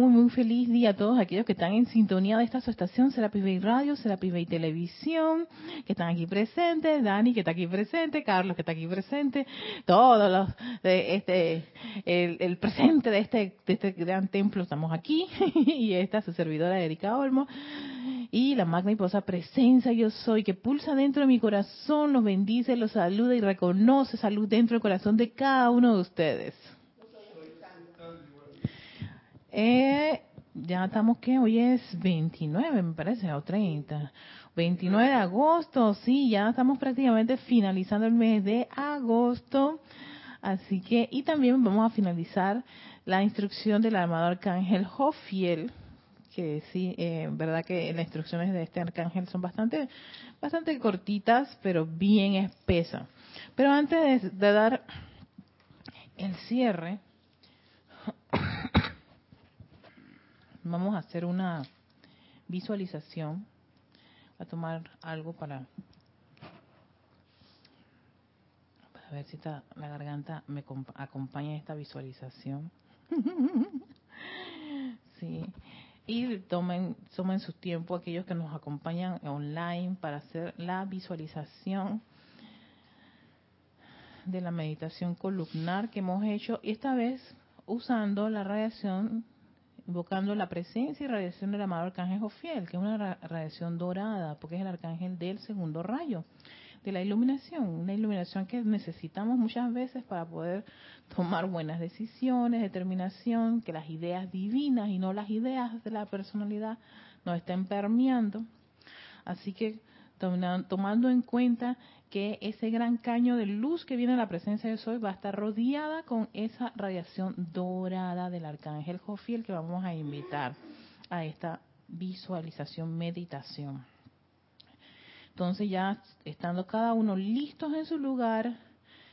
muy, muy feliz día a todos aquellos que están en sintonía de esta su estación, Serapis Bay Radio, Serapis Bay Televisión, que están aquí presentes, Dani que está aquí presente, Carlos que está aquí presente, todos los, de este, el, presente de este, de este gran templo estamos aquí, y esta su servidora Erika Olmo, y la magna y poderosa presencia yo soy, que pulsa dentro de mi corazón, los bendice, los saluda y reconoce salud dentro del corazón de cada uno de ustedes. Eh, ya estamos que hoy es 29, me parece, o 30. 29 de agosto, sí, ya estamos prácticamente finalizando el mes de agosto. Así que, y también vamos a finalizar la instrucción del armado arcángel Jofiel, que sí, eh, verdad que las instrucciones de este arcángel son bastante, bastante cortitas, pero bien espesas. Pero antes de dar el cierre, vamos a hacer una visualización. a tomar algo para, para ver si la garganta me acompaña en esta visualización. sí. Y tomen, tomen su tiempo aquellos que nos acompañan online para hacer la visualización de la meditación columnar que hemos hecho, esta vez usando la radiación invocando la presencia y radiación del amado arcángel Jofiel, que es una radiación dorada, porque es el arcángel del segundo rayo, de la iluminación, una iluminación que necesitamos muchas veces para poder tomar buenas decisiones, determinación, que las ideas divinas y no las ideas de la personalidad nos estén permeando. Así que tomando en cuenta que ese gran caño de luz que viene a la presencia de Soy va a estar rodeada con esa radiación dorada del arcángel Jofiel que vamos a invitar a esta visualización, meditación. Entonces ya estando cada uno listos en su lugar,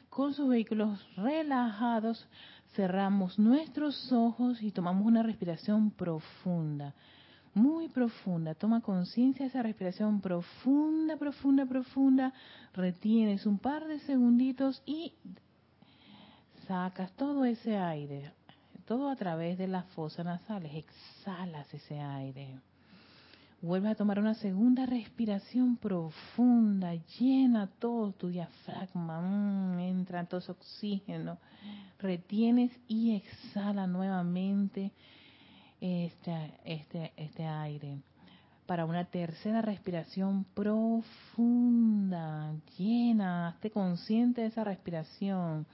con sus vehículos relajados, cerramos nuestros ojos y tomamos una respiración profunda muy profunda. Toma conciencia de esa respiración profunda, profunda, profunda. Retienes un par de segunditos y sacas todo ese aire, todo a través de las fosas nasales. Exhalas ese aire. Vuelves a tomar una segunda respiración profunda, llena todo tu diafragma, mm, entra todo ese oxígeno, retienes y exhala nuevamente este, este, este aire para una tercera respiración profunda, llena, esté consciente de esa respiración.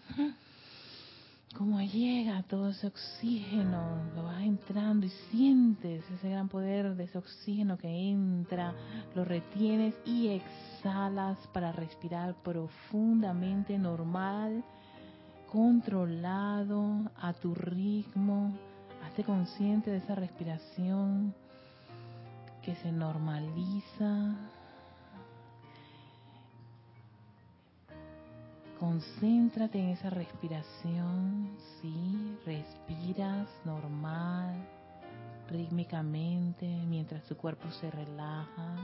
Como llega todo ese oxígeno, lo vas entrando y sientes ese gran poder de ese oxígeno que entra, lo retienes y exhalas para respirar profundamente, normal, controlado, a tu ritmo Hazte consciente de esa respiración que se normaliza. Concéntrate en esa respiración, sí, respiras normal, rítmicamente, mientras tu cuerpo se relaja.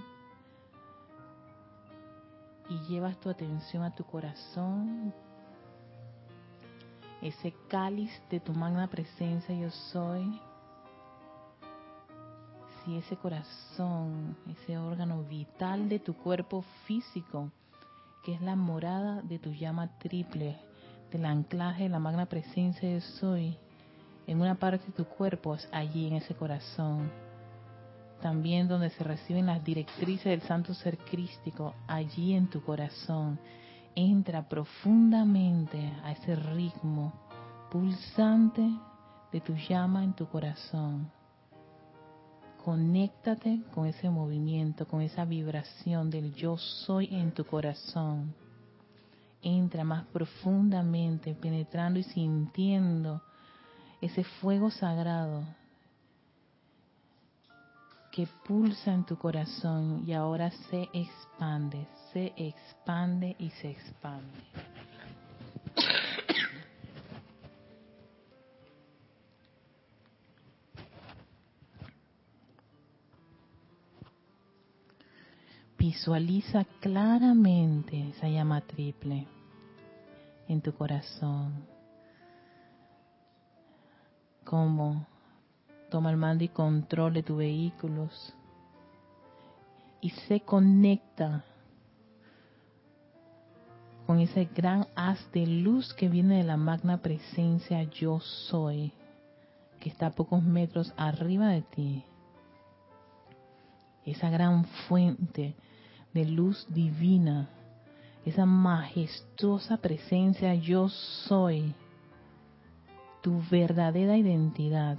Y llevas tu atención a tu corazón, ese cáliz de tu magna presencia yo soy, si ese corazón, ese órgano vital de tu cuerpo físico, que es la morada de tu llama triple, del anclaje de la magna presencia yo soy, en una parte de tu cuerpo, es allí en ese corazón. También donde se reciben las directrices del santo ser crístico, allí en tu corazón entra profundamente a ese ritmo pulsante de tu llama en tu corazón. Conéctate con ese movimiento, con esa vibración del yo soy en tu corazón. Entra más profundamente, penetrando y sintiendo ese fuego sagrado que pulsa en tu corazón y ahora se expande, se expande y se expande. Visualiza claramente esa llama triple en tu corazón, como Toma el mando y control de tus vehículos y se conecta con ese gran haz de luz que viene de la magna presencia yo soy, que está a pocos metros arriba de ti. Esa gran fuente de luz divina, esa majestuosa presencia yo soy, tu verdadera identidad.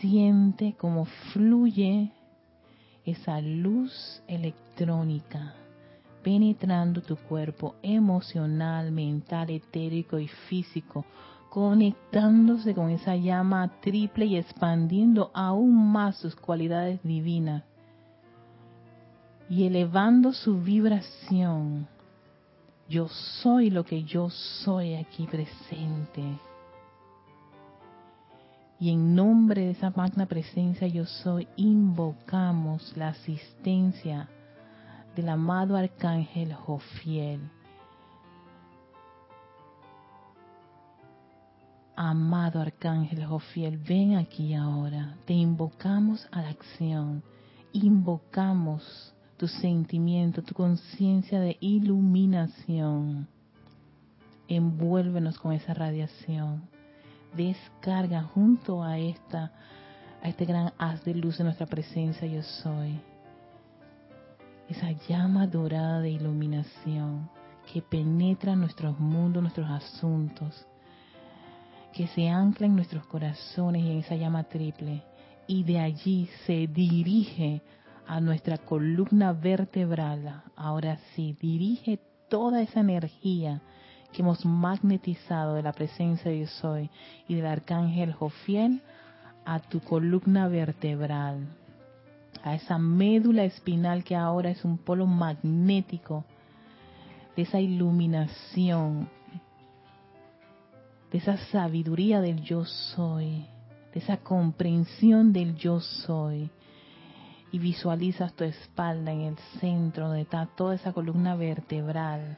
Siente cómo fluye esa luz electrónica penetrando tu cuerpo emocional, mental, etérico y físico, conectándose con esa llama triple y expandiendo aún más sus cualidades divinas y elevando su vibración. Yo soy lo que yo soy aquí presente. Y en nombre de esa magna presencia yo soy, invocamos la asistencia del amado arcángel Jofiel. Amado arcángel Jofiel, ven aquí ahora. Te invocamos a la acción. Invocamos tu sentimiento, tu conciencia de iluminación. Envuélvenos con esa radiación descarga junto a esta a este gran haz de luz de nuestra presencia yo soy. Esa llama dorada de iluminación que penetra nuestros mundos, nuestros asuntos, que se ancla en nuestros corazones y en esa llama triple y de allí se dirige a nuestra columna vertebral. Ahora sí, dirige toda esa energía que hemos magnetizado de la presencia de Yo Soy y del arcángel Jofiel a tu columna vertebral, a esa médula espinal que ahora es un polo magnético de esa iluminación, de esa sabiduría del yo soy, de esa comprensión del yo soy. Y visualizas tu espalda en el centro donde está toda esa columna vertebral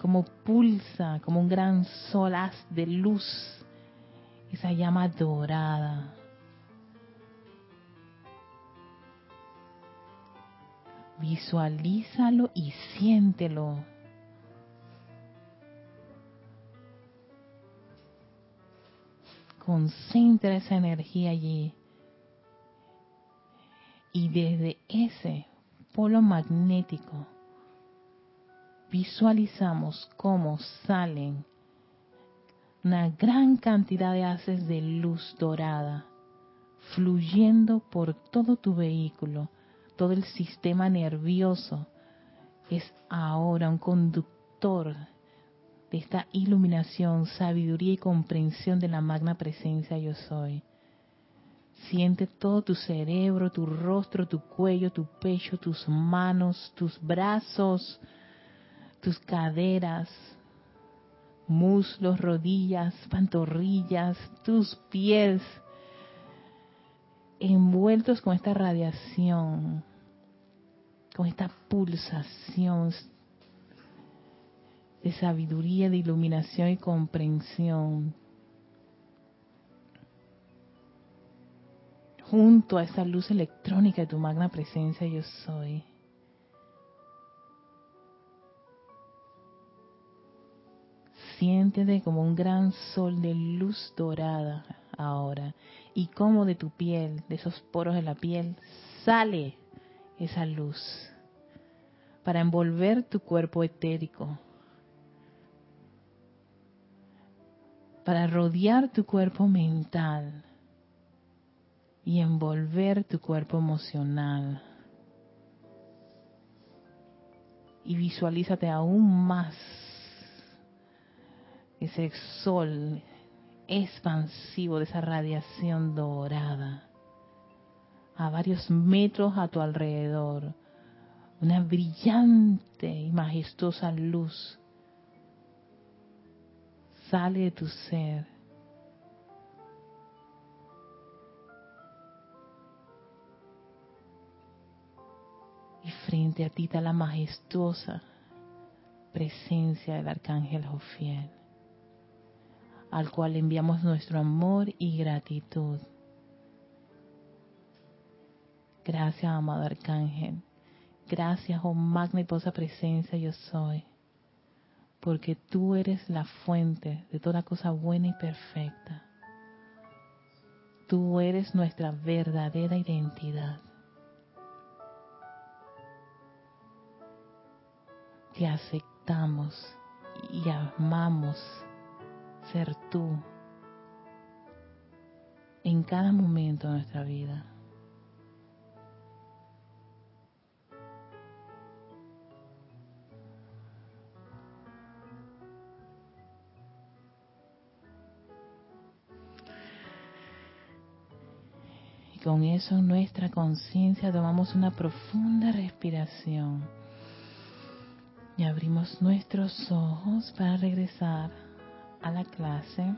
como pulsa, como un gran solaz de luz, esa llama dorada. Visualízalo y siéntelo. Concentra esa energía allí. Y desde ese polo magnético, visualizamos cómo salen una gran cantidad de haces de luz dorada fluyendo por todo tu vehículo, todo el sistema nervioso es ahora un conductor de esta iluminación, sabiduría y comprensión de la magna presencia yo soy. Siente todo tu cerebro, tu rostro, tu cuello, tu pecho, tus manos, tus brazos, tus caderas, muslos, rodillas, pantorrillas, tus pies, envueltos con esta radiación, con esta pulsación de sabiduría, de iluminación y comprensión. Junto a esa luz electrónica de tu magna presencia yo soy. Siéntete como un gran sol de luz dorada ahora y como de tu piel, de esos poros de la piel, sale esa luz para envolver tu cuerpo etérico, para rodear tu cuerpo mental y envolver tu cuerpo emocional. Y visualízate aún más ese sol expansivo de esa radiación dorada a varios metros a tu alrededor, una brillante y majestuosa luz sale de tu ser. Y frente a ti está la majestuosa presencia del arcángel Jofiel al cual enviamos nuestro amor y gratitud. Gracias, amado Arcángel. Gracias, oh magna y posa presencia yo soy. Porque tú eres la fuente de toda cosa buena y perfecta. Tú eres nuestra verdadera identidad. Te aceptamos y amamos ser tú en cada momento de nuestra vida. Y con eso nuestra conciencia tomamos una profunda respiración y abrimos nuestros ojos para regresar a la clase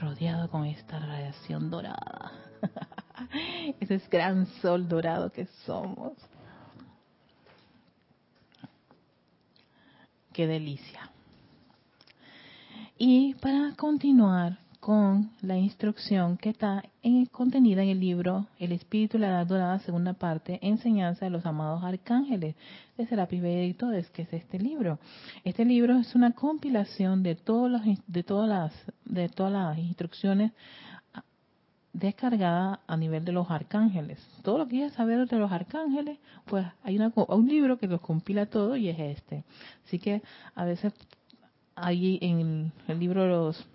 rodeado con esta radiación dorada. Ese es gran sol dorado que somos. Qué delicia. Y para continuar con la instrucción que está en, contenida en el libro El Espíritu y la Edad Dorada, segunda parte, Enseñanza de los Amados Arcángeles, de Serapis Bey Editores, que es este libro. Este libro es una compilación de, todos los, de, todas, las, de todas las instrucciones descargadas a nivel de los arcángeles. Todo lo que quieras saber de los arcángeles, pues hay una, un libro que los compila todo y es este. Así que a veces ahí en el libro de los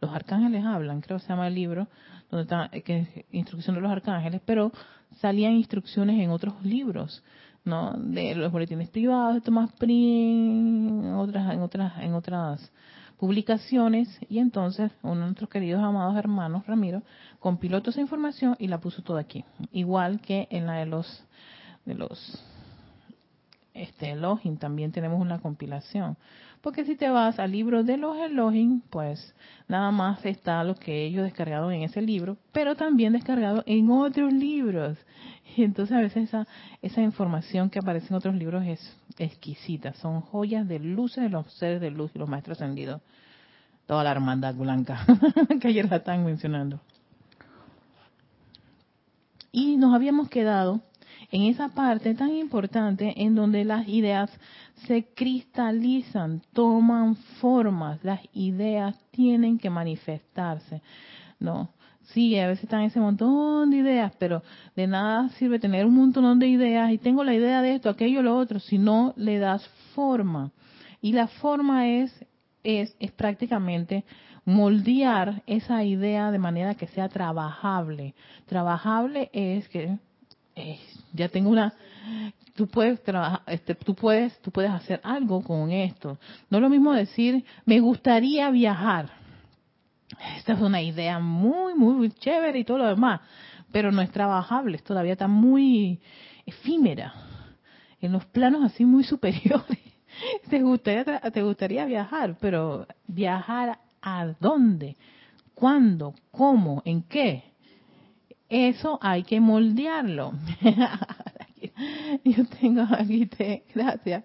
los arcángeles hablan, creo que se llama el libro, donde está que es instrucción de los arcángeles, pero salían instrucciones en otros libros, ¿no? De los boletines privados de Tomás Prim, otras, en otras, en otras publicaciones, y entonces uno de nuestros queridos amados hermanos, Ramiro, compiló toda esa información y la puso toda aquí. Igual que en la de los de los este Elohim también tenemos una compilación porque si te vas al libro de los Elohim, pues nada más está lo que ellos descargaron en ese libro, pero también descargado en otros libros. Y entonces a veces esa, esa información que aparece en otros libros es exquisita. Son joyas de luces de los seres de luz y los maestros ascendidos. Toda la hermandad blanca que ayer la están mencionando. Y nos habíamos quedado en esa parte tan importante en donde las ideas se cristalizan, toman formas, las ideas tienen que manifestarse, ¿no? Sí, a veces están ese montón de ideas, pero de nada sirve tener un montón de ideas y tengo la idea de esto, aquello, lo otro, si no le das forma. Y la forma es, es, es prácticamente moldear esa idea de manera que sea trabajable. Trabajable es que eh, ya tengo una tú puedes trabajar este, tú puedes tú puedes hacer algo con esto. No es lo mismo decir me gustaría viajar esta es una idea muy muy chévere y todo lo demás pero no es trabajable todavía está muy efímera en los planos así muy superiores. Te gustaría te gustaría viajar pero viajar a dónde cuándo cómo en qué eso hay que moldearlo. Yo tengo aquí, te, gracias.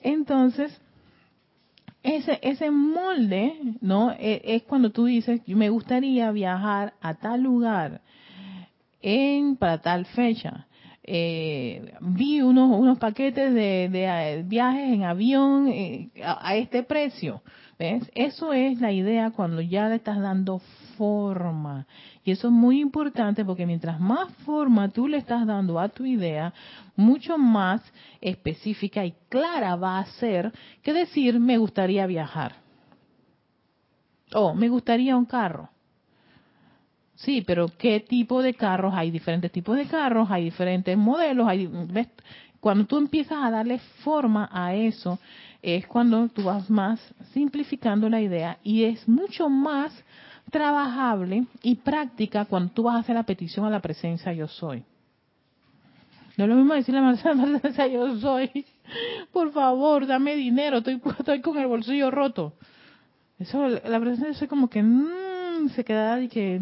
Entonces, ese, ese molde, ¿no? E, es, cuando tú dices, me gustaría viajar a tal lugar en para tal fecha. Eh, vi unos, unos paquetes de, de, eh, viajes en avión eh, a, este precio. ¿Ves? Eso es la idea cuando ya le estás dando forma. Y eso es muy importante porque mientras más forma tú le estás dando a tu idea, mucho más específica y clara va a ser que decir me gustaría viajar. O me gustaría un carro. Sí, pero ¿qué tipo de carros? Hay diferentes tipos de carros, hay diferentes modelos. Hay, Cuando tú empiezas a darle forma a eso, es cuando tú vas más simplificando la idea y es mucho más trabajable y práctica cuando tú vas a hacer la petición a la presencia yo soy. No es lo mismo decirle a la presencia yo soy, por favor, dame dinero, estoy, estoy con el bolsillo roto. Eso, la presencia yo soy como que mmm, se queda y que...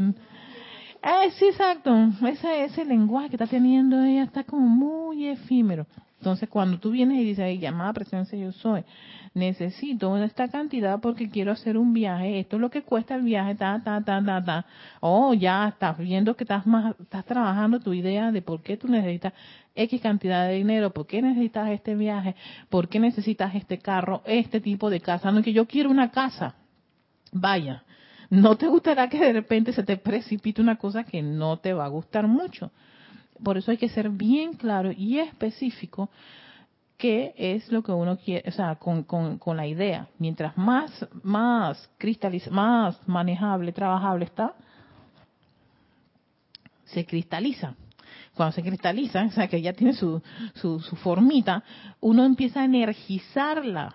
Eh, sí, exacto. Ese, ese lenguaje que está teniendo ella está como muy efímero. Entonces, cuando tú vienes y dices, llamada presencia yo soy, necesito esta cantidad porque quiero hacer un viaje, esto es lo que cuesta el viaje, ta, ta, ta, ta, ta. Oh, ya estás viendo que estás más, estás trabajando tu idea de por qué tú necesitas X cantidad de dinero, por qué necesitas este viaje, por qué necesitas este carro, este tipo de casa. No que yo quiero una casa. Vaya, no te gustará que de repente se te precipite una cosa que no te va a gustar mucho por eso hay que ser bien claro y específico qué es lo que uno quiere, o sea, con, con, la idea. Mientras más, más cristaliza, más manejable, trabajable está, se cristaliza. Cuando se cristaliza, o sea, que ya tiene su, su, su formita, uno empieza a energizarla.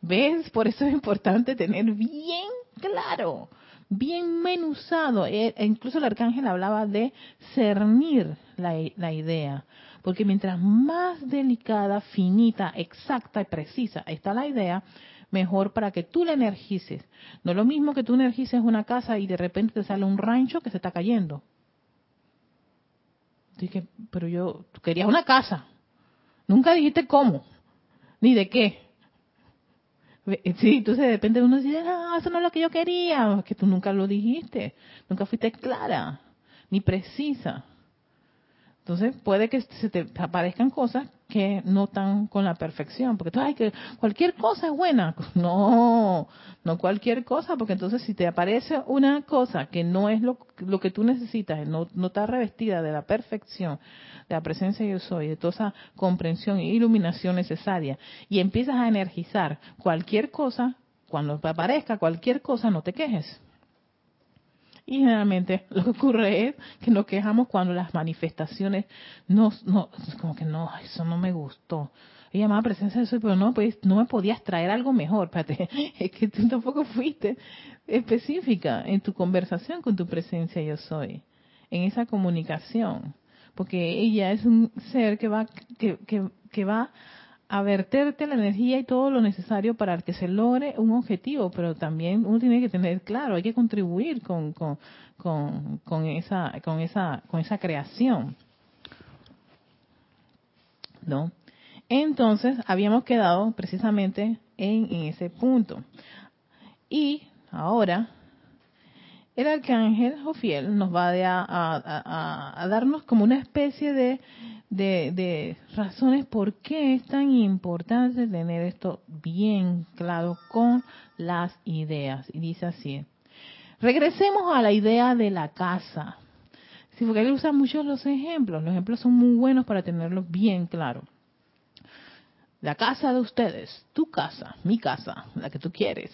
¿Ves? Por eso es importante tener bien claro bien menuzado. E, e incluso el arcángel hablaba de cernir la, idea. Porque mientras más delicada, finita, exacta y precisa está la idea, mejor para que tú la energices. No es lo mismo que tú energices una casa y de repente te sale un rancho que se está cayendo. Dije, pero yo, tú querías una casa. Nunca dijiste cómo, ni de qué. Sí, entonces de uno dice, ah, eso no es lo que yo quería, que tú nunca lo dijiste, nunca fuiste clara, ni precisa. Entonces puede que se te aparezcan cosas que no están con la perfección, porque tú, ay, que cualquier cosa es buena. No, no cualquier cosa, porque entonces si te aparece una cosa que no es lo, lo que tú necesitas, no, no está revestida de la perfección, de la presencia yo soy, de toda esa comprensión e iluminación necesaria, y empiezas a energizar cualquier cosa, cuando te aparezca cualquier cosa, no te quejes y generalmente lo que ocurre es que nos quejamos cuando las manifestaciones no, no como que no, eso no me gustó. Y llamaba presencia de eso, pero no, pues no me podías traer algo mejor. Espérate, es que tú tampoco fuiste específica en tu conversación con tu presencia yo soy, en esa comunicación, porque ella es un ser que va que, que, que va a la energía y todo lo necesario para que se logre un objetivo, pero también uno tiene que tener claro, hay que contribuir con, con, con, esa, con, esa, con esa creación. ¿No? Entonces, habíamos quedado precisamente en, ese punto. Y ahora, el arcángel Jofiel nos va a, a darnos como una especie de de, razones por qué es tan importante tener esto bien claro con las ideas. Y dice así, regresemos a la idea de la casa. Sí, porque él usa muchos los ejemplos. Los ejemplos son muy buenos para tenerlos bien claro. La casa de ustedes, tu casa, mi casa, la que tú quieres.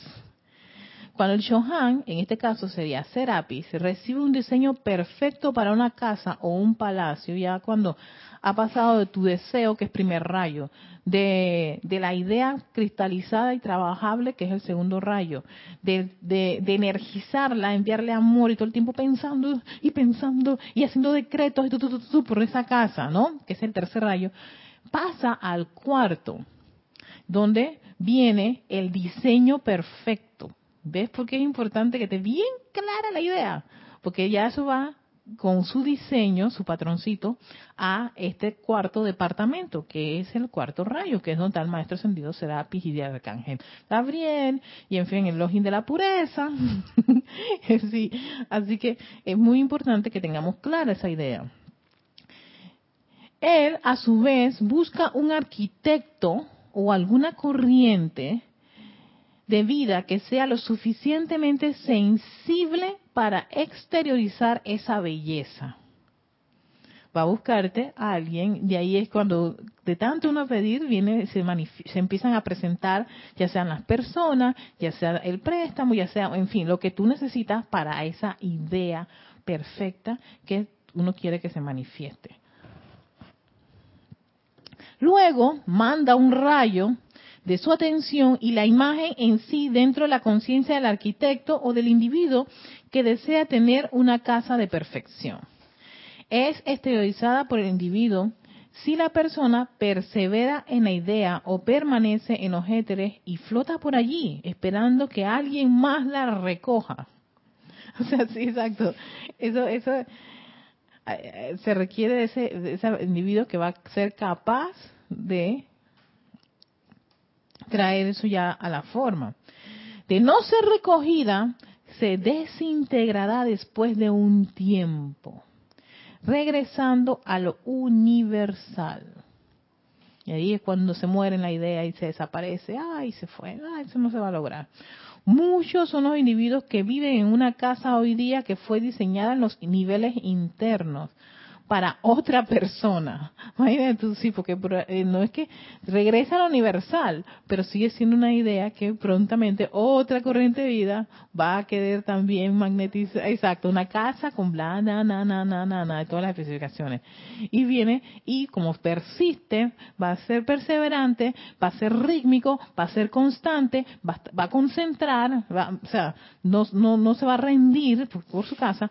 Cuando el Shohan, en este caso sería Serapis, recibe un diseño perfecto para una casa o un palacio, ya cuando ha pasado de tu deseo, que es primer rayo, de, la idea cristalizada y trabajable, que es el segundo rayo, de, de, energizarla, enviarle amor y todo el tiempo pensando y pensando y haciendo decretos y por esa casa, ¿no? Que es el tercer rayo, pasa al cuarto, donde viene el diseño perfecto ¿Ves por qué es importante que esté bien clara la idea? Porque ya eso va con su diseño, su patroncito, a este cuarto departamento, que es el cuarto rayo, que es donde el maestro ascendido Serapis y de Arcángel Gabriel, y en fin, el login de la pureza. sí, así que es muy importante que tengamos clara esa idea. Él, a su vez, busca un arquitecto o alguna corriente de vida que sea lo suficientemente sensible para exteriorizar esa belleza. Va a buscarte a alguien, de ahí es cuando de tanto uno pedir, viene, se, se empiezan a presentar, ya sean las personas, ya sea el préstamo, ya sea, en fin, lo que tú necesitas para esa idea perfecta que uno quiere que se manifieste. Luego manda un rayo de su atención y la imagen en sí dentro de la conciencia del arquitecto o del individuo que desea tener una casa de perfección. Es exteriorizada por el individuo si la persona persevera en la idea o permanece en los éteres y flota por allí esperando que alguien más la recoja. O sea, sí, exacto. Eso, eso, eh, se requiere de ese, de ese individuo que va a ser capaz de traer eso ya a la forma. De no ser recogida, se desintegrará después de un tiempo, regresando a lo universal. Y ahí es cuando se muere la idea y se desaparece. Ay, se fue. Ay, eso no se va a lograr. Muchos son los individuos que viven en una casa hoy día que fue diseñada en los niveles internos para otra persona. Imagínate tú, sí, porque eh, no es que regresa a lo universal, pero sigue siendo una idea que prontamente otra corriente de vida va a querer también magnetizar, exacto, una casa con bla, na, na, na, na, na, na, todas las especificaciones. Y viene y como persiste, va a ser perseverante, va a ser rítmico, va a ser constante, va, a concentrar, o sea, no se va a rendir por su casa,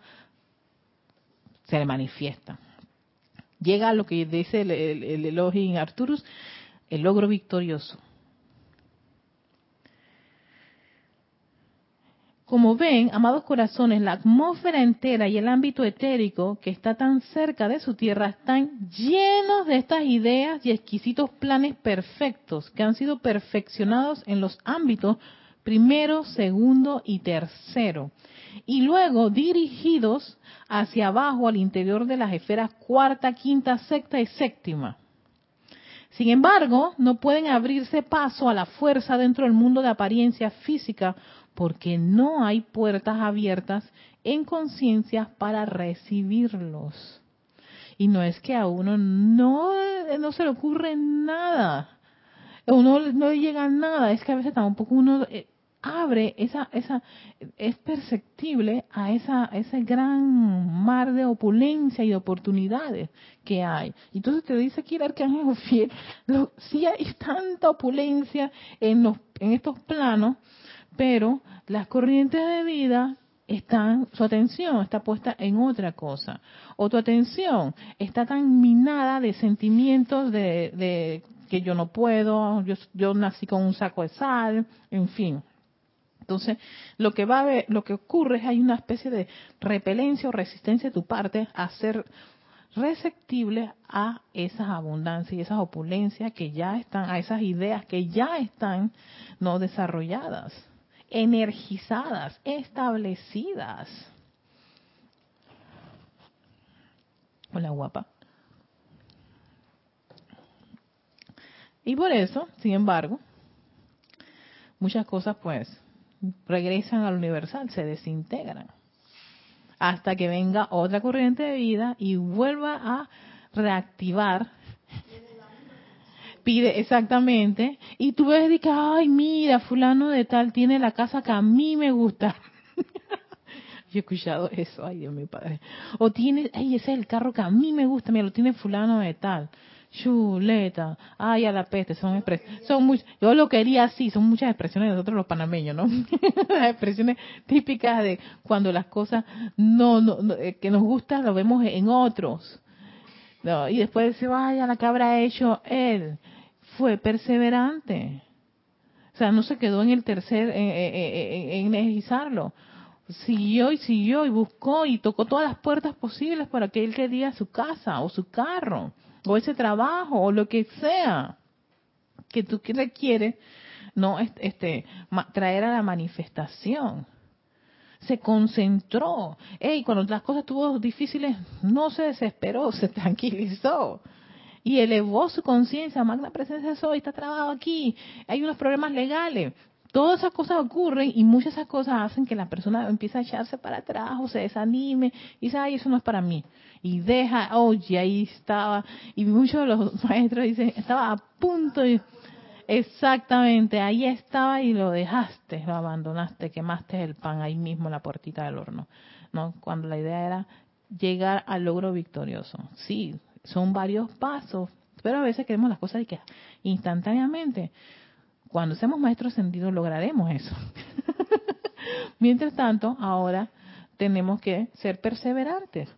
se le manifiesta llega a lo que dice el, el, Elohim Arturus, el logro victorioso. Como ven, amados corazones, la atmósfera entera y el ámbito etérico que está tan cerca de su tierra están llenos de estas ideas y exquisitos planes perfectos que han sido perfeccionados en los ámbitos primero, segundo y tercero y luego dirigidos hacia abajo al interior de las esferas cuarta, quinta, sexta y séptima. Sin embargo, no pueden abrirse paso a la fuerza dentro del mundo de apariencia física porque no hay puertas abiertas en conciencia para recibirlos. Y no es que a uno no, no se le ocurre nada, a uno no le llega nada, es que a veces tampoco uno eh, abre esa, esa, es perceptible a esa, ese gran mar de opulencia y de oportunidades que hay. Entonces te dice aquí el arcángel fiel, sí hay tanta opulencia en los, en estos planos, pero las corrientes de vida están, su atención está puesta en otra cosa. O tu atención está tan minada de sentimientos de, de que yo no puedo, yo, yo nací con un saco de sal, en fin. Entonces, lo que va a ver, lo que ocurre es hay una especie de repelencia o resistencia de tu parte a ser receptible a esas abundancias y esas opulencias que ya están, a esas ideas que ya están no desarrolladas, energizadas, establecidas. Hola guapa. Y por eso, sin embargo, muchas cosas pues regresan al universal, se desintegran. Hasta que venga otra corriente de vida y vuelva a reactivar. Pide exactamente. Y tú ves que, ay, mira, fulano de tal tiene la casa que a mí me gusta. Yo he escuchado eso, ay Dios mío, padre. O tiene, ay, ese es el carro que a mí me gusta, me lo tiene fulano de tal chuleta, ay a la peste, son expresiones, son muy, yo lo quería así, son muchas expresiones de nosotros los panameños, ¿no? las expresiones típicas de cuando las cosas no, no, eh, que nos gustan lo vemos en otros. No, y después dice, vaya, la cabra hecho él, fue perseverante. O sea, no se quedó en el tercer, en, en, siguió y siguió y buscó y tocó todas las puertas posibles para que él quería su casa o su carro ese trabajo o lo que sea que tú requieres, no este traer a la manifestación. Se concentró. y cuando las cosas estuvo difíciles, no se desesperó, se tranquilizó y elevó su conciencia. Magna presencia soy, está trabado aquí. Hay unos problemas legales. Todas esas cosas ocurren y muchas de esas cosas hacen que la persona empiece a echarse para atrás o se desanime y dice, ay, eso no es para mí y deja, oye, ahí estaba, y muchos de los maestros dicen, estaba a punto de, exactamente, ahí estaba y lo dejaste, lo abandonaste, quemaste el pan ahí mismo en la puertita del horno, ¿no? Cuando la idea era llegar al logro victorioso. Sí, son varios pasos, pero a veces queremos las cosas y que instantáneamente. Cuando seamos maestros sentidos lograremos eso. Mientras tanto, ahora tenemos que ser perseverantes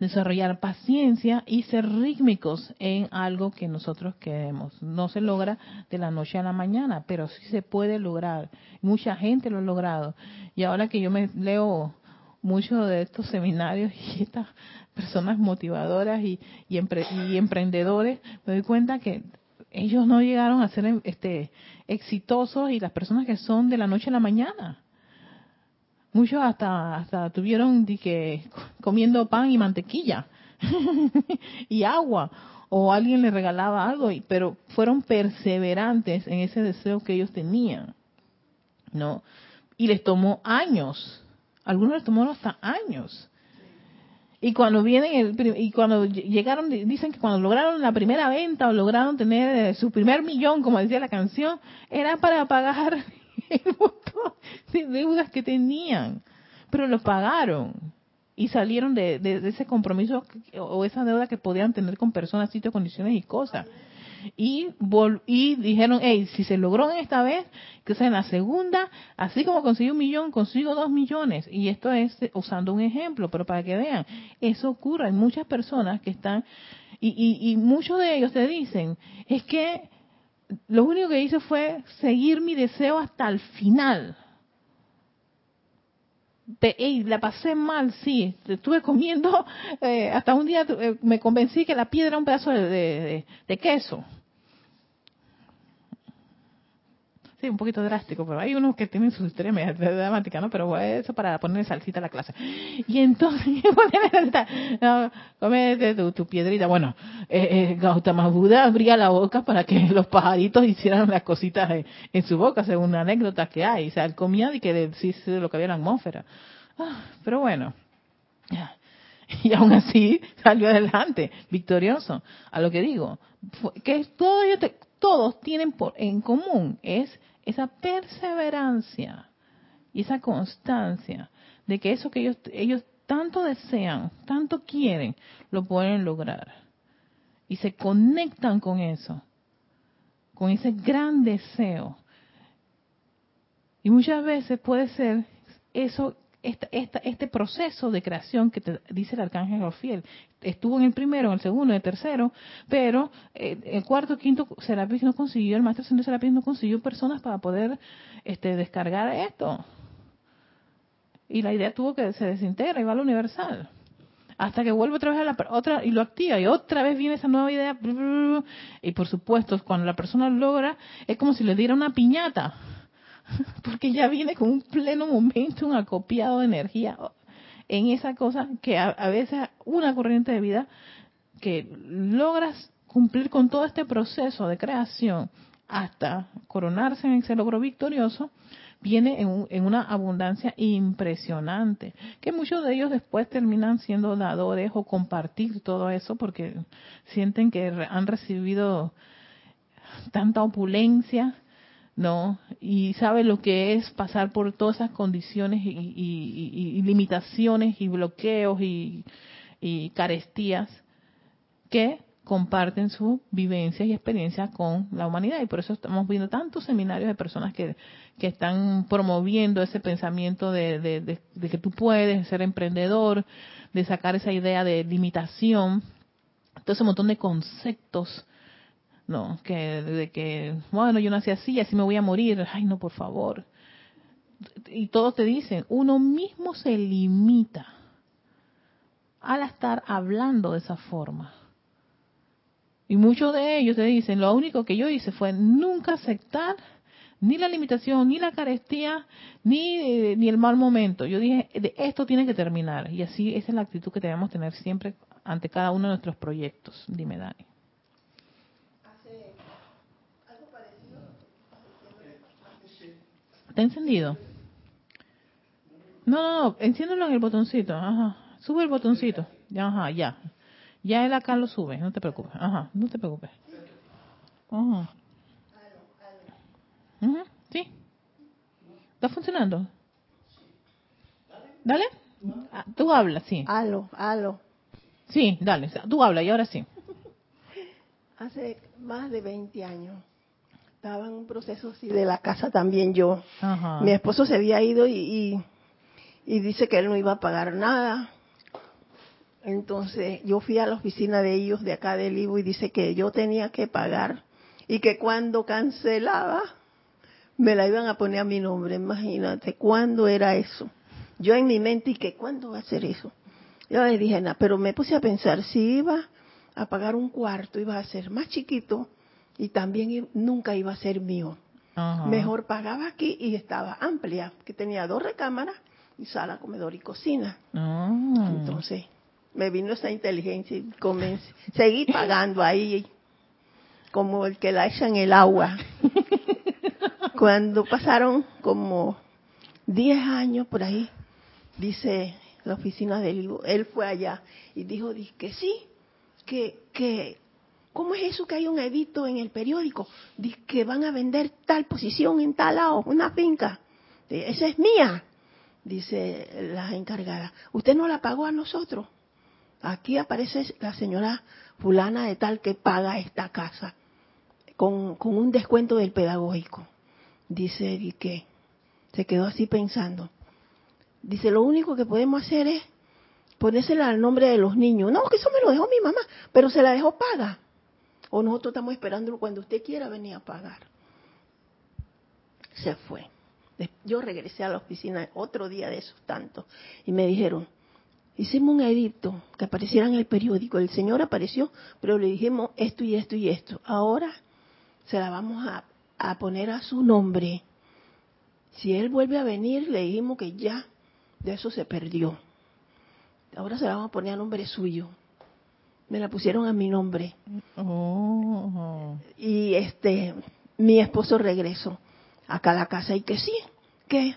desarrollar paciencia y ser rítmicos en algo que nosotros queremos. No se logra de la noche a la mañana, pero sí se puede lograr. Mucha gente lo ha logrado. Y ahora que yo me leo muchos de estos seminarios y estas personas motivadoras y, y, emprendedores, me doy cuenta que ellos no llegaron a ser este, exitosos y las personas que son de la noche a la mañana. Muchos hasta, hasta tuvieron que, comiendo pan y mantequilla y agua o alguien les regalaba algo, pero fueron perseverantes en ese deseo que ellos tenían, ¿no? Y les tomó años, algunos les tomó hasta años. Y cuando vienen, y cuando llegaron, dicen que cuando lograron la primera venta o lograron tener eh, su primer millón, como decía la canción, era para pagar el montón de deudas que tenían. Pero lo pagaron y salieron de, ese compromiso o esa deuda que podían tener con personas, sitios, condiciones y cosas. Y, y dijeron, hey, si se logró en esta vez, que sea en la segunda, así como conseguí un millón, consigo dos millones. Y esto es usando un ejemplo, pero para que vean, eso ocurre. Hay muchas personas que están, y, y, y muchos de ellos te dicen, es que lo único que hice fue seguir mi deseo hasta el final la pasé mal, sí, estuve comiendo, eh, hasta un día eh, me convencí que la piedra era un pedazo de queso. Sí, un poquito drástico, pero hay unos que tienen su historia media dramática, ¿no? Pero eso para poner salsita a la clase. Y entonces, no, comete tu, tu, piedrita. Bueno, eh, eh, Gautama Buda abría la boca para que los pajaritos hicieran las cositas en, su boca, según una anécdota que hay. O sea, él comía y que decís lo que había en la atmósfera. Ah, pero bueno, y aún así salió adelante, victorioso. A lo que digo, que todo, todos tienen por, en común es esa perseverancia y esa constancia de que eso que ellos, ellos tanto desean, tanto quieren, lo pueden lograr. Y se conectan con eso, con ese gran deseo. Y muchas veces puede ser eso este proceso de creación que te dice el arcángel Rafael estuvo en el primero, en el segundo, en el tercero, pero eh, el cuarto, quinto Serapis no consiguió, el maestro señor Serapis no consiguió personas para poder este, descargar esto. Y la idea tuvo que se desintegra y va a lo universal. Hasta que vuelve otra vez a la otra y lo activa y otra vez viene esa nueva idea. Y por supuesto, cuando la persona logra, es como si le diera una piñata porque ya viene con un pleno momento, un acopiado de energía en esa cosa que a, veces una corriente de vida que logras cumplir con todo este proceso de creación hasta coronarse en ese logro victorioso, viene en, en, una abundancia impresionante, que muchos de ellos después terminan siendo dadores o compartir todo eso porque sienten que han recibido tanta opulencia ¿no? Y sabe lo que es pasar por todas esas condiciones y, limitaciones y bloqueos y, carestías que comparten su vivencia y experiencia con la humanidad. Y por eso estamos viendo tantos seminarios de personas que, que están promoviendo ese pensamiento de, de que tú puedes ser emprendedor, de sacar esa idea de limitación, todo ese montón de conceptos no, que de que, bueno, yo nací así, así me voy a morir. Ay, no, por favor. Y todos te dicen, uno mismo se limita al estar hablando de esa forma. Y muchos de ellos te dicen, lo único que yo hice fue nunca aceptar ni la limitación, ni la carestía, ni, ni el mal momento. Yo dije, esto tiene que terminar. Y así esa es la actitud que debemos tener siempre ante cada uno de nuestros proyectos. Dime, Dani. ¿Está encendido? No, no, no, enciéndelo en el botoncito. Ajá. Sube el botoncito. Ya, ajá, ya. Ya él acá lo sube, no te preocupes. Ajá, no te preocupes. Ajá. sí. ¿Está funcionando? Dale. Ah, tú hablas, sí. Aló, aló. Sí, dale. Tú hablas y ahora sí. Hace más de 20 años estaba en un proceso así de la casa también yo. Mi esposo se había ido y, y, dice que él no iba a pagar nada. Entonces yo fui a la oficina de ellos de acá del Ivo y dice que yo tenía que pagar y que cuando cancelaba me la iban a poner a mi nombre. Imagínate, ¿cuándo era eso? Yo en mi mente, ¿y que cuándo va a ser eso? Yo le dije, nada, pero me puse a pensar, si iba a pagar un cuarto, iba a ser más chiquito y también nunca iba a ser mío. Mejor pagaba aquí y estaba amplia, que tenía dos recámaras y sala, comedor y cocina. Ah. Entonces, me vino esa inteligencia y comencé, seguí pagando ahí como el que la echa en el agua. Cuando pasaron como 10 años por ahí, dice la oficina del él fue allá y dijo que sí, que, que, ¿cómo es eso que hay un edito en el periódico? Dice que van a vender tal posición en tal lado, una finca. Esa es mía, dice la encargada. ¿Usted no la pagó a nosotros? Aquí aparece la señora fulana de tal que paga esta casa con, con un descuento del pedagógico. Dice y que se quedó así pensando. Dice, lo único que podemos hacer es ponérsela al nombre de los niños. No, que eso me lo dejó mi mamá, pero se la dejó paga. O nosotros estamos esperándolo cuando usted quiera venir a pagar. Se fue. Yo regresé a la oficina otro día de esos tantos y me dijeron, hicimos un edicto que apareciera en el periódico. El señor apareció, pero le dijimos esto y esto y esto. Ahora se la vamos a, a poner a su nombre. Si él vuelve a venir, le dijimos que ya de eso se perdió. Ahora se la vamos a poner a nombre suyo. Me la pusieron a mi nombre. Oh. Y este, mi esposo regresó acá a la casa y que sí, que,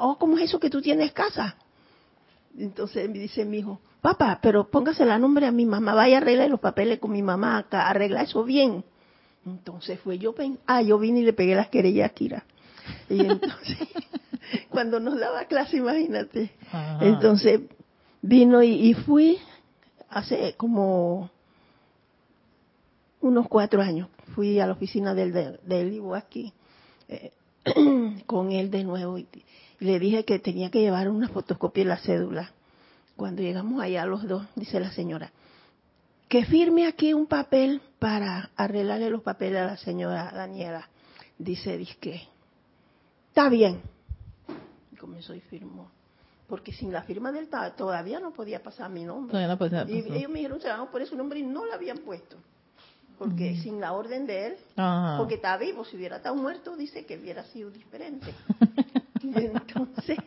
oh, ¿cómo es eso que tú tienes casa? Entonces me dice mi hijo, papá, pero póngase la nombre a mi mamá, vaya a arreglar los papeles con mi mamá acá, arregla eso bien. Entonces fue yo, ah, yo vine y le pegué las querellas a Kira. Y entonces, cuando nos daba clase, imagínate. Entonces vino y, fui hace como unos cuatro años. Fui a la oficina del, del, Ivo aquí eh, con él de nuevo y, le dije que tenía que llevar una fotocopia de la cédula. Cuando llegamos allá los dos, dice la señora, que firme aquí un papel para arreglarle los papeles a la señora Daniela. Dice, dice, está bien. Y comenzó y firmó. Porque sin la firma del todavía no podía pasar mi nombre. y ellos me dijeron, se van a poner su nombre y no lo habían puesto. Porque sin la orden de él, porque está vivo, si hubiera estado muerto, dice que hubiera sido diferente. Entonces,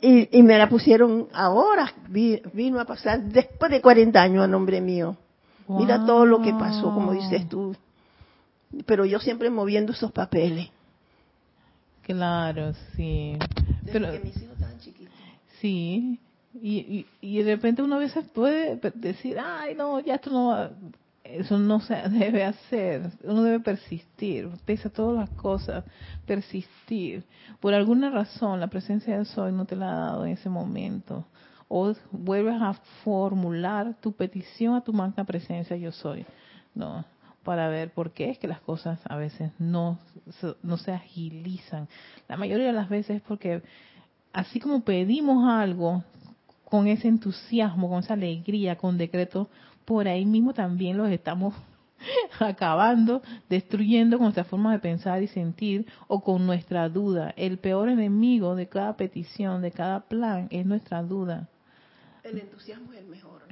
y, me la pusieron ahora, vino a pasar después de 40 años a nombre mío. Mira todo lo que pasó, como dices tú. Pero yo siempre moviendo esos papeles. Claro, sí. Pero, que mis hijos. Sí, y, y, de repente uno a veces puede decir, ay, no, ya esto no, eso no se debe hacer, uno debe persistir, pese a todas las cosas, persistir. Por alguna razón la presencia del Soy no te la ha dado en ese momento. O vuelves a formular tu petición a tu magna presencia yo soy, ¿no? Para ver por qué es que las cosas a veces no, no se agilizan. La mayoría de las veces es porque así como pedimos algo con ese entusiasmo, con esa alegría, con decreto, por ahí mismo también los estamos acabando, destruyendo con nuestra forma de pensar y sentir o con nuestra duda. El peor enemigo de cada petición, de cada plan, es nuestra duda. El entusiasmo es el mejor.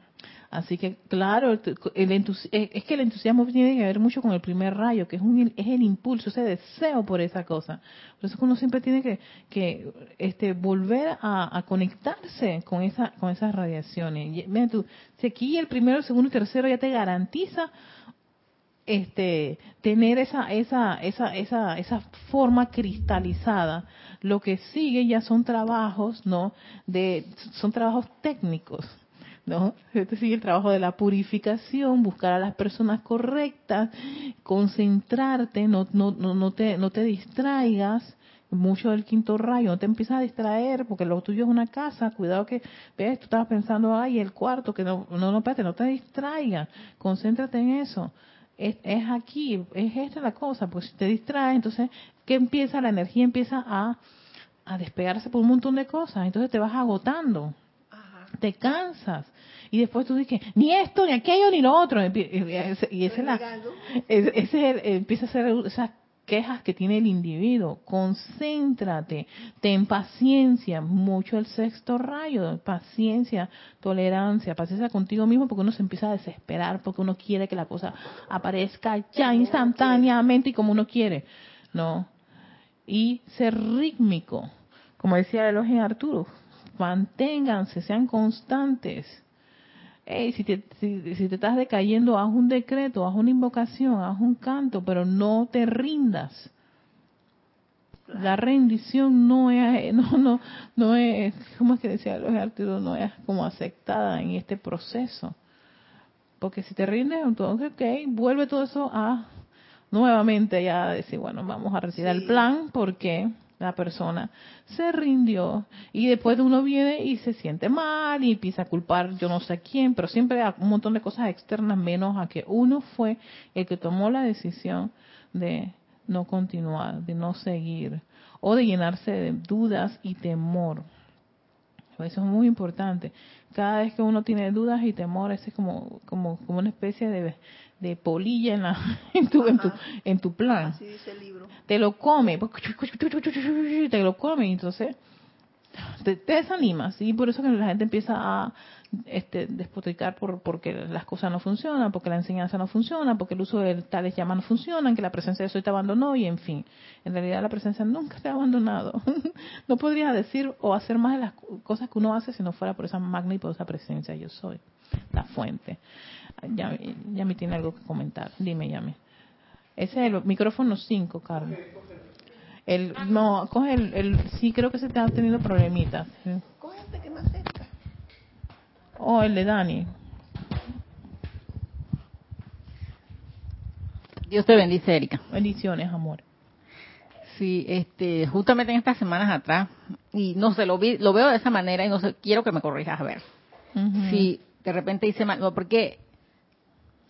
Así que, claro, el es que el entusiasmo tiene que ver mucho con el primer rayo, que es, un, es el impulso, ese deseo por esa cosa. Por eso uno siempre tiene que, que este, volver a, conectarse con, esa, con esas radiaciones. Y, tú, si aquí el primero, el segundo y tercero ya te garantiza este tener esa esa esa esa esa forma cristalizada lo que sigue ya son trabajos no de son trabajos técnicos ¿no? Este sigue el trabajo de la purificación, buscar a las personas correctas, concentrarte, no, no, no, no, te, no te distraigas mucho del quinto rayo, no te empiezas a distraer porque lo tuyo es una casa, cuidado que, ves, tú estabas pensando, ay, el cuarto, que no, no, no, espérate, no te distraigas, concéntrate en eso. Es, es aquí, es esta la cosa, pues si te distraes, entonces, ¿qué empieza? La energía empieza a, a despegarse por un montón de cosas, entonces te vas agotando, te cansas. Y después tú dices, ni esto, ni aquello, ni lo otro. Y ese, la, ese, empieza a ser esa quejas que tiene el individuo. Concéntrate, ten paciencia, mucho el sexto rayo, paciencia, tolerancia, paciencia contigo mismo porque uno se empieza a desesperar, porque uno quiere que la cosa aparezca ya instantáneamente y como uno quiere. No. Y ser rítmico, como decía el elogio Arturo, manténganse, sean constantes si te, si, te estás decayendo, haz un decreto, haz una invocación, haz un canto, pero no te rindas. La rendición no es, no, no, no es, ¿cómo es que decía los Arturo? No es como aceptada en este proceso. Porque si te rindes, entonces, ok, vuelve todo eso a nuevamente ya decir, bueno, vamos a retirar el plan porque la persona se rindió y después uno viene y se siente mal y empieza a culpar yo no sé quién, pero siempre hay un montón de cosas externas menos a que uno fue el que tomó la decisión de no continuar, de no seguir o de llenarse de dudas y temor. Eso es muy importante. Cada vez que uno tiene dudas y temores es como, como, como una especie de, de polilla en, la, en, tu, en, tu, en tu plan. Así dice el libro. Te lo come, te lo come, entonces te, te desanimas. Y por eso que la gente empieza a este, despotricar por, porque las cosas no funcionan, porque la enseñanza no funciona, porque el uso de tales llamas no funciona, que la presencia de soy te abandonó y en fin. En realidad la presencia nunca te ha abandonado. no podrías decir o hacer más de las cosas que uno hace si no fuera por esa magna y poderosa presencia yo soy, la fuente. Ya, ya me tiene algo que comentar. Dime, llame. Ese es el micrófono 5, Carlos. El, no, coge el, el, sí creo que se te ha tenido problemitas. Coge este que más cerca. Oh, el de Dani. Dios te bendice, Erika. Bendiciones, amor. Sí, este, justamente en estas semanas atrás, y no sé, lo, vi, lo veo de esa manera y no sé, quiero que me corrijas a ver. Si de repente hice mal, no, porque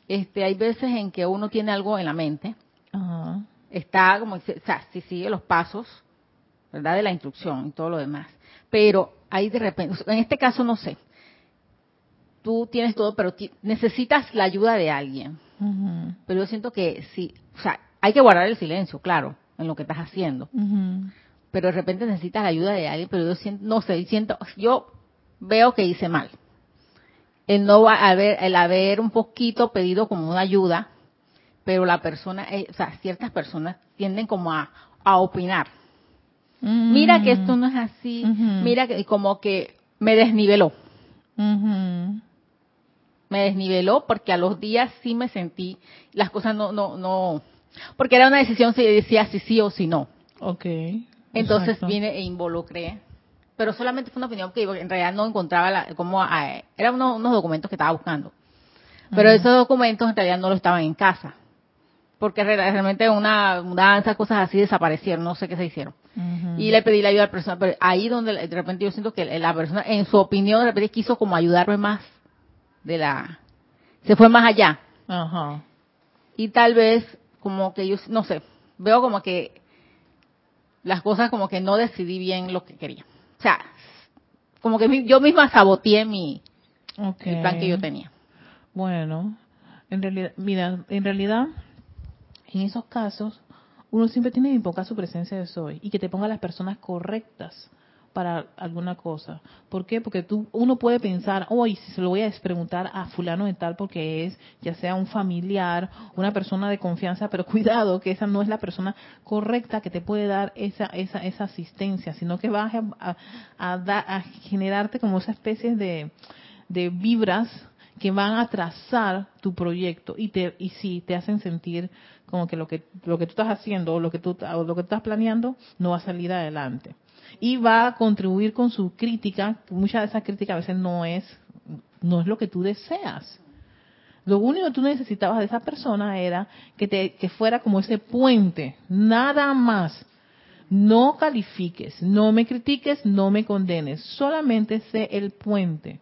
este, hay veces en que uno tiene algo en la mente, está como, o sea, si sigue los pasos, ¿verdad? De la instrucción y todo lo demás. Pero ahí de repente, en este caso no sé, tú tienes todo, pero necesitas la ayuda de alguien. Pero yo siento que sí, o sea, hay que guardar el silencio, claro, en lo que estás haciendo. Pero de repente necesitas la ayuda de alguien, pero yo siento, no sé, siento, yo veo que hice mal el no va a haber, el haber un poquito pedido como una ayuda, pero la persona, eh, o sea, ciertas personas tienden como a, opinar. Mm. Mira que esto no es así, mira que como que me desniveló. Me desniveló porque a los días sí me sentí, las cosas no, no, no, porque era una decisión si decía si sí o si no. Ok. Entonces vine e involucré pero solamente fue una opinión que en realidad no encontraba la, como ah, eran unos, documentos que estaba buscando. Pero esos documentos en realidad no los estaban en casa porque realmente una mudanza cosas así desaparecieron no sé qué se hicieron. Y le pedí la ayuda a la persona pero ahí donde de repente yo siento que la persona en su opinión de repente quiso como ayudarme más de la se fue más allá. Ajá. y tal vez como que yo no sé veo como que las cosas como que no decidí bien lo que quería o sea, como que yo misma saboteé mi el plan que yo tenía. Bueno, en realidad, mira, en realidad, en esos casos, uno siempre tiene que invocar su presencia de soy y que te ponga las personas correctas para alguna cosa. ¿Por qué? Porque tú, uno puede pensar, hoy si se lo voy a preguntar a fulano de tal porque es ya sea un familiar, una persona de confianza, pero cuidado que esa no es la persona correcta que te puede dar esa esa esa asistencia, sino que vas a, a, a generarte como esa especie de, de vibras que van a trazar tu proyecto y te y sí te hacen sentir como que lo que lo que tú estás haciendo o lo que tú o lo que estás planeando no va a salir adelante y va a contribuir con su crítica. Muchas de esas críticas a veces no es, no es lo que tú deseas. Lo único que tú necesitabas de esa persona era que, te, que fuera como ese puente, nada más. No califiques, no me critiques, no me condenes, solamente sé el puente.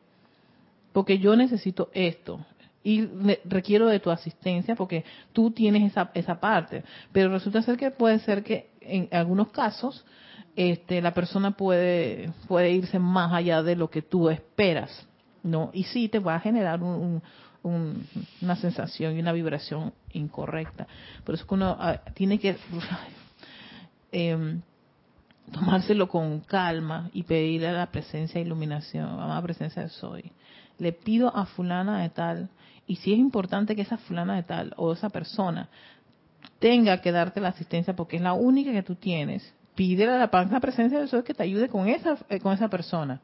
Porque yo necesito esto y requiero de tu asistencia porque tú tienes esa, esa parte. Pero resulta ser que puede ser que en algunos casos este, la persona puede, puede irse más allá de lo que tú esperas, ¿no? Y sí te va a generar un, una sensación y una vibración incorrecta. Por eso que uno ah, tiene que em, tomárselo con calma y pedirle a la presencia de iluminación, a la presencia de soy. Le pido a fulana de tal, y si es importante que esa fulana de tal o esa persona tenga que darte la asistencia porque es la única que tú tienes, pídele a la, presencia de soy que te ayude con esa, eh, con esa persona.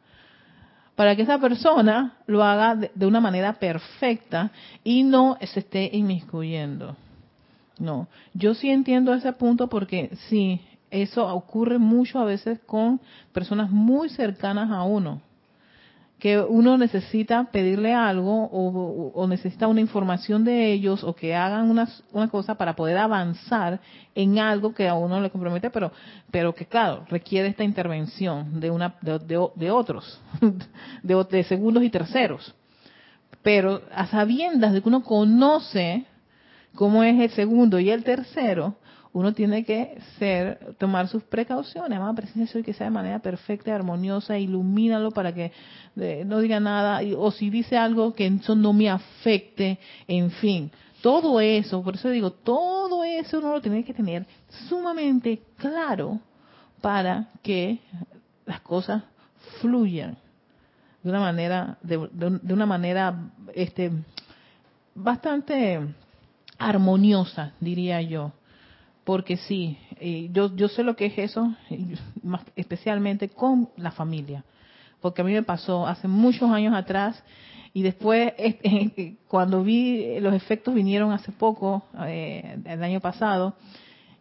Para que esa persona lo haga de, una manera perfecta y no se esté inmiscuyendo. No, yo sí entiendo ese punto porque sí, eso ocurre mucho a veces con personas muy cercanas a uno, que uno necesita pedirle algo o, necesita una información de ellos o que hagan una, una, cosa para poder avanzar en algo que a uno le compromete, pero, pero que claro, requiere esta intervención de, una, de, de, otros, de, de segundos y terceros. Pero a sabiendas de que uno conoce cómo es el segundo y el tercero, uno tiene que ser, tomar sus precauciones, amada presencia que sea de manera perfecta y armoniosa, ilumínalo para que eh, no diga nada, o si dice algo que eso no me afecte, en fin, todo eso, por eso digo, todo eso uno lo tiene que tener sumamente claro para que las cosas fluyan de una manera, de, de una manera, este, bastante armoniosa, diría yo porque sí, yo, yo sé lo que es eso, especialmente con la familia, porque a mí me pasó hace muchos años atrás y después cuando vi los efectos vinieron hace poco, eh, el año pasado,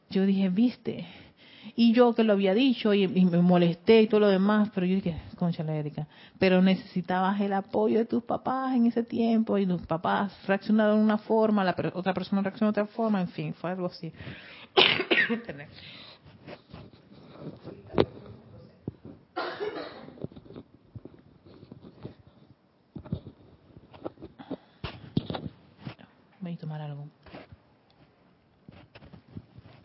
yo dije, viste, y yo que lo había dicho y, me molesté y todo lo demás, pero yo dije, concha la Erika, pero necesitabas el apoyo de tus papás en ese tiempo y tus papás reaccionaron de una forma, la otra persona reaccionó de otra forma, en fin, fue algo así. Voy a tomar algo.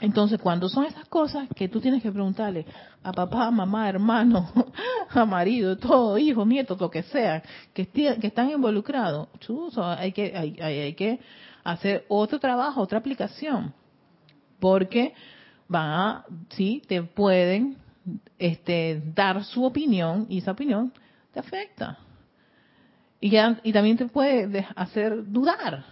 Entonces, cuando son esas cosas que tú tienes que preguntarle a papá, mamá, hermano, a marido, todo, hijo, nieto, lo que sea, que, que están involucrados, hay que, hay, hay que hacer otro trabajo, otra aplicación porque van a, sí, te pueden este, dar su opinión y esa opinión te afecta. Y, ya, y también te puede hacer dudar.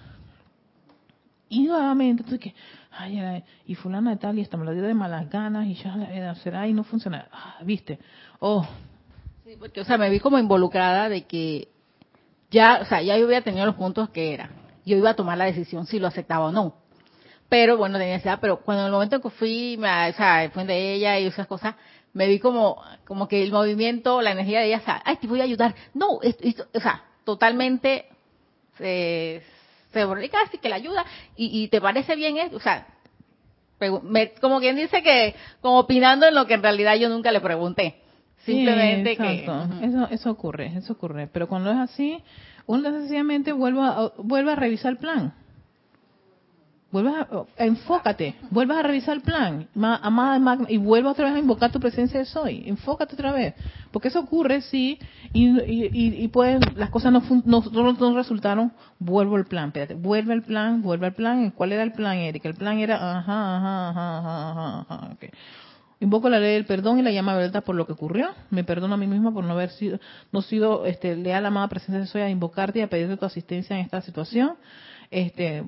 Y nuevamente, tú que, ay, y fulana de tal, y esta me lo dio de malas ganas, y ya será, y no funciona. Ah, ¿Viste? Oh. Sí, porque, o sea, me vi como involucrada de que ya, o sea, ya yo había tenido los puntos que era. Yo iba a tomar la decisión si lo aceptaba o no pero bueno, tenía esa, pero cuando en el momento que fui, me, o sea, fue de ella y esas cosas, me vi como, como que el movimiento, la energía de ella, o sea, ay, te voy a ayudar. No, esto, o sea, totalmente se, se casi que la ayuda y, y te parece bien esto, o sea, como quien dice que, como opinando en lo que en realidad yo nunca le pregunté. Simplemente que... Eso, eso ocurre, eso ocurre. Pero cuando es así, uno necesariamente vuelve a, vuelve a revisar el plan vuelvas a, enfócate, vuelvas a revisar el plan, amada magna, y vuelva otra vez a invocar tu presencia de soy, enfócate otra vez, porque eso ocurre, sí, y, y, y pueden, las cosas no, no, no, resultaron, vuelvo al plan, espérate, vuelve al plan, vuelve al plan, ¿cuál era el plan, Erika? El plan era, ajá, ajá, ajá, ajá, ajá, okay. Invoco la ley del perdón y la llama verdad por lo que ocurrió. Me perdono a mí misma por no haber sido, no sido este, leal la amada presencia de soy a invocarte y a pedirte tu asistencia en esta situación. Este,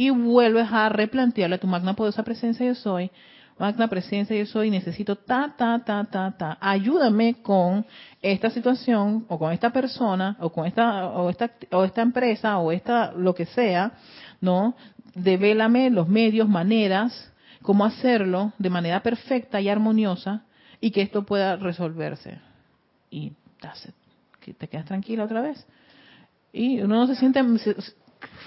y vuelves a replantearle a tu magna poderosa presencia yo soy, magna presencia yo soy, necesito ta, ta, ta, ta, ta, ayúdame con esta situación o con esta persona o con esta o esta o esta empresa o esta lo que sea, ¿no? Devélame los medios, maneras, cómo hacerlo de manera perfecta y armoniosa y que esto pueda resolverse. Y te quedas tranquila otra vez. Y uno no se siente,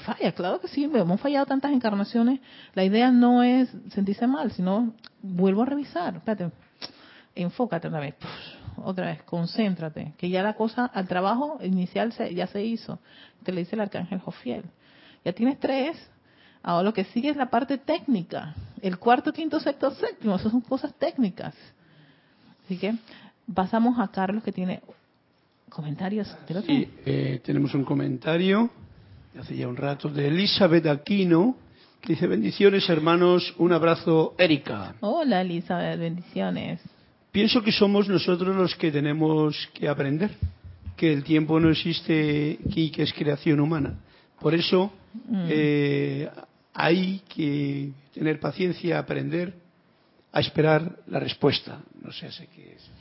falla, claro que sí, hemos fallado tantas encarnaciones. La idea no es sentirse mal, sino vuelvo a revisar, espérate, enfócate otra vez, otra vez, concéntrate, que ya la cosa, al trabajo inicial ya se hizo, te le dice el arcángel Jofiel. Ya tienes tres, ahora lo que sigue es la parte técnica, el cuarto, quinto, sexto, séptimo, esas son cosas técnicas. Así que pasamos a Carlos que tiene comentarios. Sí, eh, tenemos un comentario hace ya un rato, de Elizabeth Aquino, dice bendiciones hermanos, un abrazo Erika. Hola Elizabeth, bendiciones. Pienso que somos nosotros los que tenemos que aprender, que el tiempo no existe aquí, que es creación humana. Por eso mm. eh, hay que tener paciencia, aprender a esperar la respuesta. No sé, sé qué es.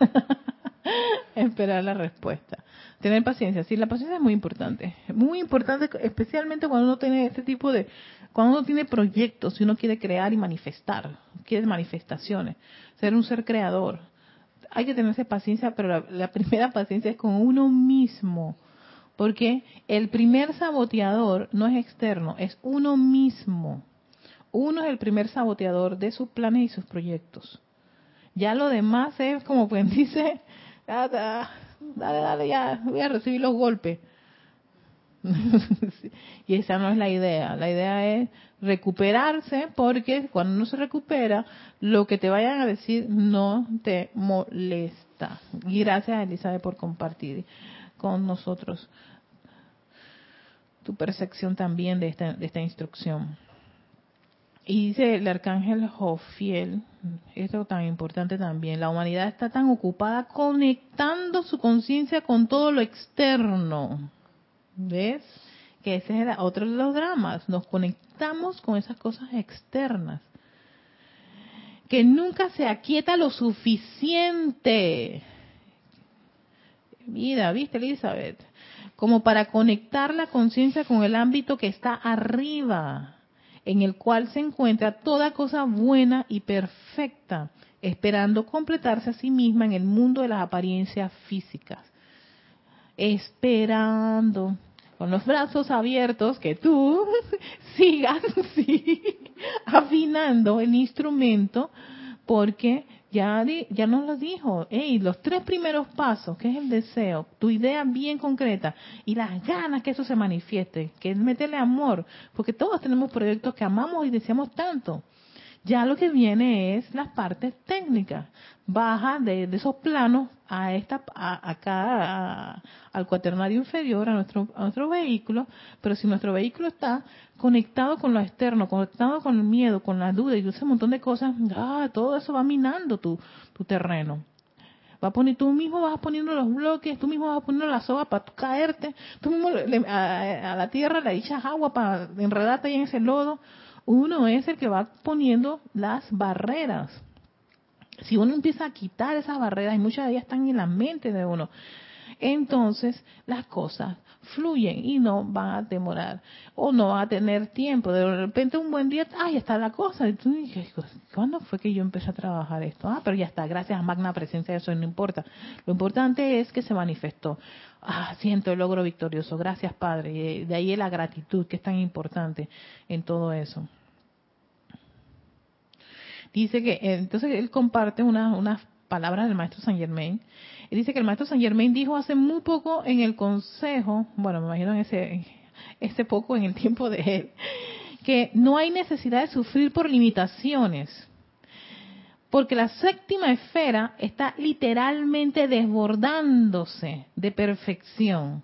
esperar la respuesta. Tener paciencia, sí, la paciencia es muy importante. Muy importante, especialmente cuando uno tiene este tipo de, cuando uno tiene proyectos y uno quiere crear y manifestar, quiere manifestaciones, ser un ser creador. Hay que tenerse paciencia, pero la, primera paciencia es con uno mismo. Porque el primer saboteador no es externo, es uno mismo. Uno es el primer saboteador de sus planes y sus proyectos. Ya lo demás es como quien dice, dale, dale, ya, voy a recibir los golpes. y esa no es la idea. La idea es recuperarse porque cuando no se recupera, lo que te vayan a decir no te molesta. Y gracias, Elizabeth, por compartir con nosotros tu percepción también de esta, de esta instrucción. Y dice el arcángel Jofiel, esto tan importante también, la humanidad está tan ocupada conectando su conciencia con todo lo externo. ¿Ves? Que ese es otro de los dramas, nos conectamos con esas cosas externas. Que nunca se aquieta lo suficiente. Mira, ¿viste, Elizabeth? Como para conectar la conciencia con el ámbito que está arriba en el cual se encuentra toda cosa buena y perfecta, esperando completarse a sí misma en el mundo de las apariencias físicas. Esperando, con los brazos abiertos, que tú sigas afinando el instrumento, porque ya, ya nos lo dijo, hey, los tres primeros pasos, que es el deseo, tu idea bien concreta y las ganas que eso se manifieste, que es meterle amor, porque todos tenemos proyectos que amamos y deseamos tanto. Ya lo que viene es las partes técnicas. Baja de, esos planos a esta, acá al cuaternario inferior, a nuestro, a nuestro vehículo, pero si nuestro vehículo está conectado con lo externo, conectado con el miedo, con la duda y ese montón de cosas, ah, todo eso va minando tu, tu terreno. Va a poner, tú mismo vas poniendo los bloques, tú mismo vas poniendo la soga para caerte, tú mismo a, a, la tierra le echas agua para enredarte ahí en ese lodo uno es el que va poniendo las barreras. Si uno empieza a quitar esas barreras, y muchas de ellas están en la mente de uno, entonces las cosas fluyen y no van a demorar o no van a tener tiempo. De repente un buen día, ya está la cosa. Y tú dices, ¿cuándo fue que yo empecé a trabajar esto? Ah, pero ya está, gracias a magna presencia, eso no importa. Lo importante es que se manifestó. Ah, siento el logro victorioso. Gracias, Padre. de ahí la gratitud, que es tan importante en todo eso. Dice que, entonces él comparte unas, unas palabras del maestro Saint Germain dice que el maestro San Germain dijo hace muy poco en el consejo, bueno, me imagino en ese, ese poco en el tiempo de él, que no hay necesidad de sufrir por limitaciones, porque la séptima esfera está literalmente desbordándose de perfección.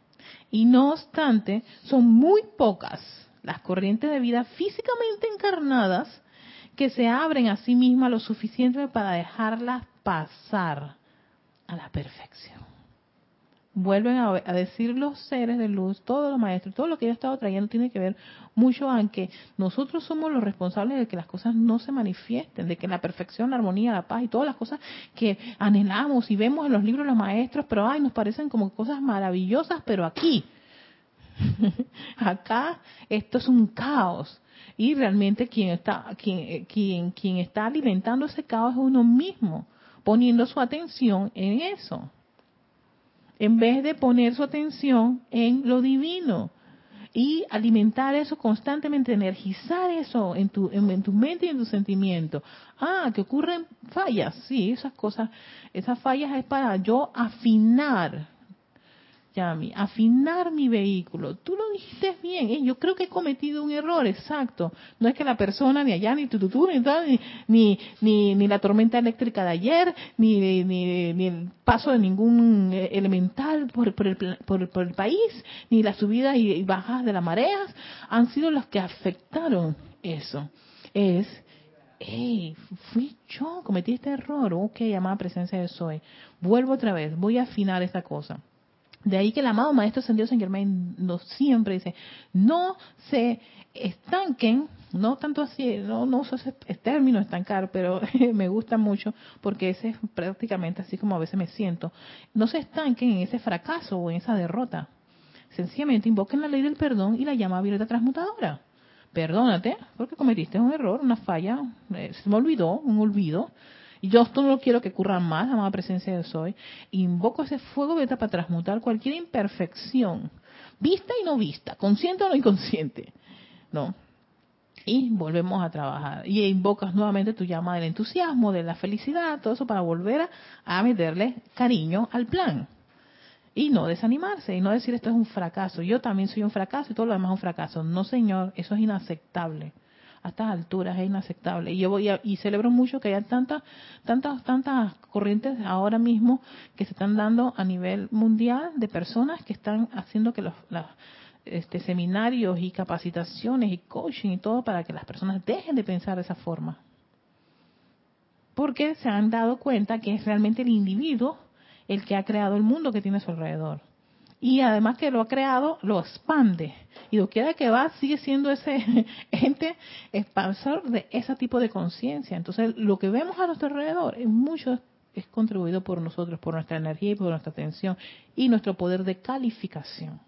Y no obstante, son muy pocas las corrientes de vida físicamente encarnadas que se abren a sí mismas lo suficiente para dejarlas pasar a la perfección. Vuelven a, decir los seres de luz, todos los maestros, todo lo que yo he estado trayendo tiene que ver mucho aunque nosotros somos los responsables de que las cosas no se manifiesten, de que la perfección, la armonía, la paz y todas las cosas que anhelamos y vemos en los libros de los maestros, pero ay, nos parecen como cosas maravillosas, pero aquí, acá, esto es un caos. Y realmente quien está, quien, quien, quien está alimentando ese caos es uno mismo poniendo su atención en eso, en vez de poner su atención en lo divino y alimentar eso constantemente, energizar eso en tu, en, tu mente y en tu sentimiento. Ah, que ocurren fallas, sí, esas cosas, esas fallas es para yo afinar Yami, afinar mi vehículo. Tú lo dijiste bien, ¿eh? yo creo que he cometido un error, exacto. No es que la persona, ni allá, ni tú, ni, ni, ni, ni, la tormenta eléctrica de ayer, ni, ni, ni el paso de ningún eh, elemental por, por, el, por, por el país, ni las subidas y bajas de las mareas, han sido los que afectaron eso. Es hey, fui yo, cometí este error, ok, llamada presencia de Soy. Vuelvo otra vez, voy a afinar esta cosa. De ahí que el amado Maestro Ascendido San Germain nos siempre dice, no se estanquen, no tanto así, no, no uso ese término estancar, pero me gusta mucho porque ese es prácticamente así como a veces me siento, no se estanquen en ese fracaso o en esa derrota. Sencillamente invoquen la ley del perdón y la llama violeta transmutadora. Perdónate porque cometiste un error, una falla, eh, se me olvidó, un olvido y yo esto no quiero que ocurra más, amada presencia de Soy. Invoco ese fuego beta para transmutar cualquier imperfección, vista y no vista, consciente o no inconsciente. ¿No? Y volvemos a trabajar. Y invocas nuevamente tu llama del entusiasmo, de la felicidad, todo eso para volver a meterle cariño al plan. Y no desanimarse, y no decir esto es un fracaso. Yo también soy un fracaso y todo lo demás es un fracaso. No, señor, eso es inaceptable a estas alturas es inaceptable. Y yo voy y celebro mucho que haya tantas, tantas, tantas corrientes ahora mismo que se están dando a nivel mundial de personas que están haciendo que los, este, seminarios y capacitaciones y coaching y todo para que las personas dejen de pensar de esa forma. Porque se han dado cuenta que es realmente el individuo el que ha creado el mundo que tiene a su alrededor y además que lo ha creado, lo expande. Y lo quiera que va, sigue siendo ese ente expansor de ese tipo de conciencia. Entonces, lo que vemos a nuestro alrededor es mucho es contribuido por nosotros, por nuestra energía y por nuestra atención y nuestro poder de calificación.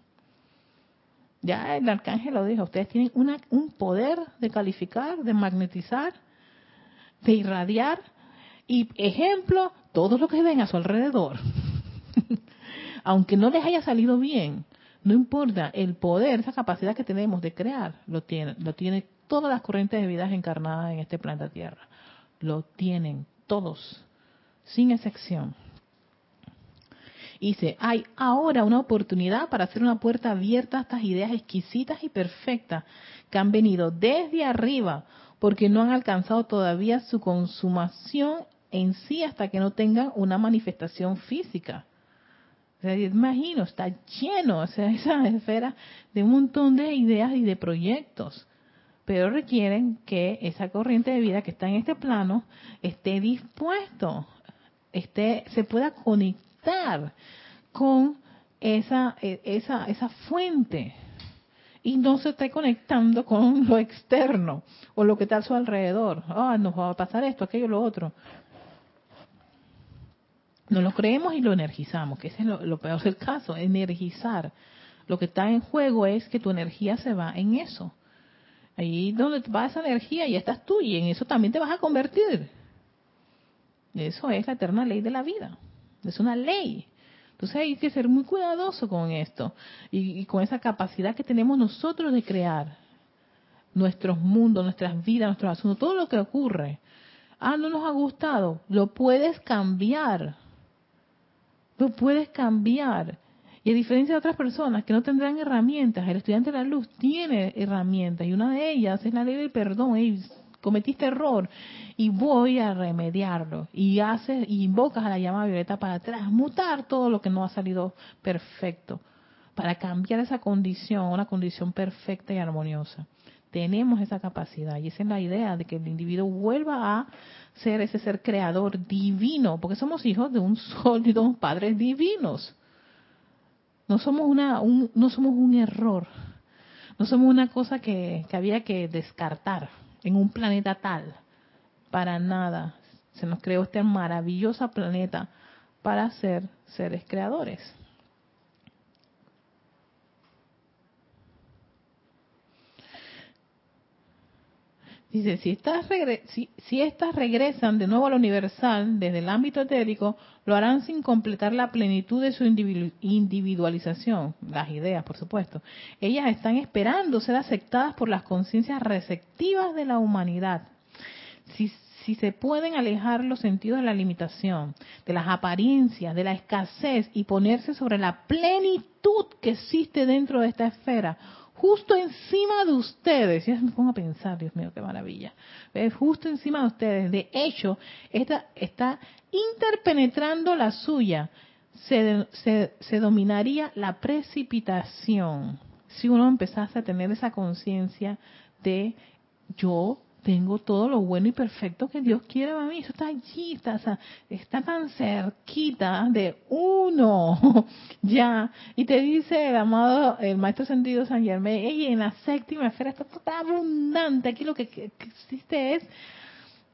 Ya el arcángel lo dijo, ustedes tienen una, un poder de calificar, de magnetizar, de irradiar y ejemplo, todo lo que ven a su alrededor aunque no les haya salido bien, no importa, el poder, esa capacidad que tenemos de crear, lo tiene, lo tiene todas las corrientes de vida encarnadas en este planeta Tierra. Lo tienen todos, sin excepción. Dice, hay ahora una oportunidad para hacer una puerta abierta a estas ideas exquisitas y perfectas que han venido desde arriba, porque no han alcanzado todavía su consumación en sí hasta que no tengan una manifestación física imagino, está lleno, o sea, esa esfera de un montón de ideas y de proyectos, pero requieren que esa corriente de vida que está en este plano esté dispuesto, esté, se pueda conectar con esa, e, esa, esa fuente y no se esté conectando con lo externo o lo que está a su alrededor. Ah, nos va a pasar esto, aquello, lo otro. No lo creemos y lo energizamos, que ese es lo, peor del caso, energizar. Lo que está en juego es que tu energía se va en eso. Ahí donde va esa energía y estás tú y en eso también te vas a convertir. Eso es la eterna ley de la vida. Es una ley. Entonces hay que ser muy cuidadoso con esto y, y, con esa capacidad que tenemos nosotros de crear nuestros mundos, nuestras vidas, nuestros asuntos, todo lo que ocurre. Ah, no nos ha gustado. Lo puedes cambiar. Lo puedes cambiar. Y a diferencia de otras personas que no tendrán herramientas, el estudiante de la luz tiene herramientas y una de ellas es la ley del perdón. Cometiste error y voy a remediarlo. Y haces y invocas a la llama violeta para transmutar todo lo que no ha salido perfecto, para cambiar esa condición, una condición perfecta y armoniosa. Tenemos esa capacidad y esa es la idea de que el individuo vuelva a ser ese ser creador divino, porque somos hijos de un sol y dos padres divinos. No somos una, un, no somos un error, no somos una cosa que, que había que descartar en un planeta tal, para nada. Se nos creó este maravilloso planeta para ser seres creadores. Dice, si estas, si, regresan de nuevo al universal desde el ámbito etérico, lo harán sin completar la plenitud de su individualización, las ideas, por supuesto. Ellas están esperando ser aceptadas por las conciencias receptivas de la humanidad. Si, si se pueden alejar los sentidos de la limitación, de las apariencias, de la escasez y ponerse sobre la plenitud que existe dentro de esta esfera, justo encima de ustedes. Ya me pongo a pensar, Dios mío, qué maravilla. Justo encima de ustedes. De hecho, esta está interpenetrando la suya. Se, se, se dominaría la precipitación si uno empezase a tener esa conciencia de yo tengo todo lo bueno y perfecto que Dios quiere para mí. Eso está allí, está, está tan cerquita de uno, ya. Y te dice el amado, el maestro sentido San Germain, y en la séptima esfera está todo abundante. Aquí lo que, existe es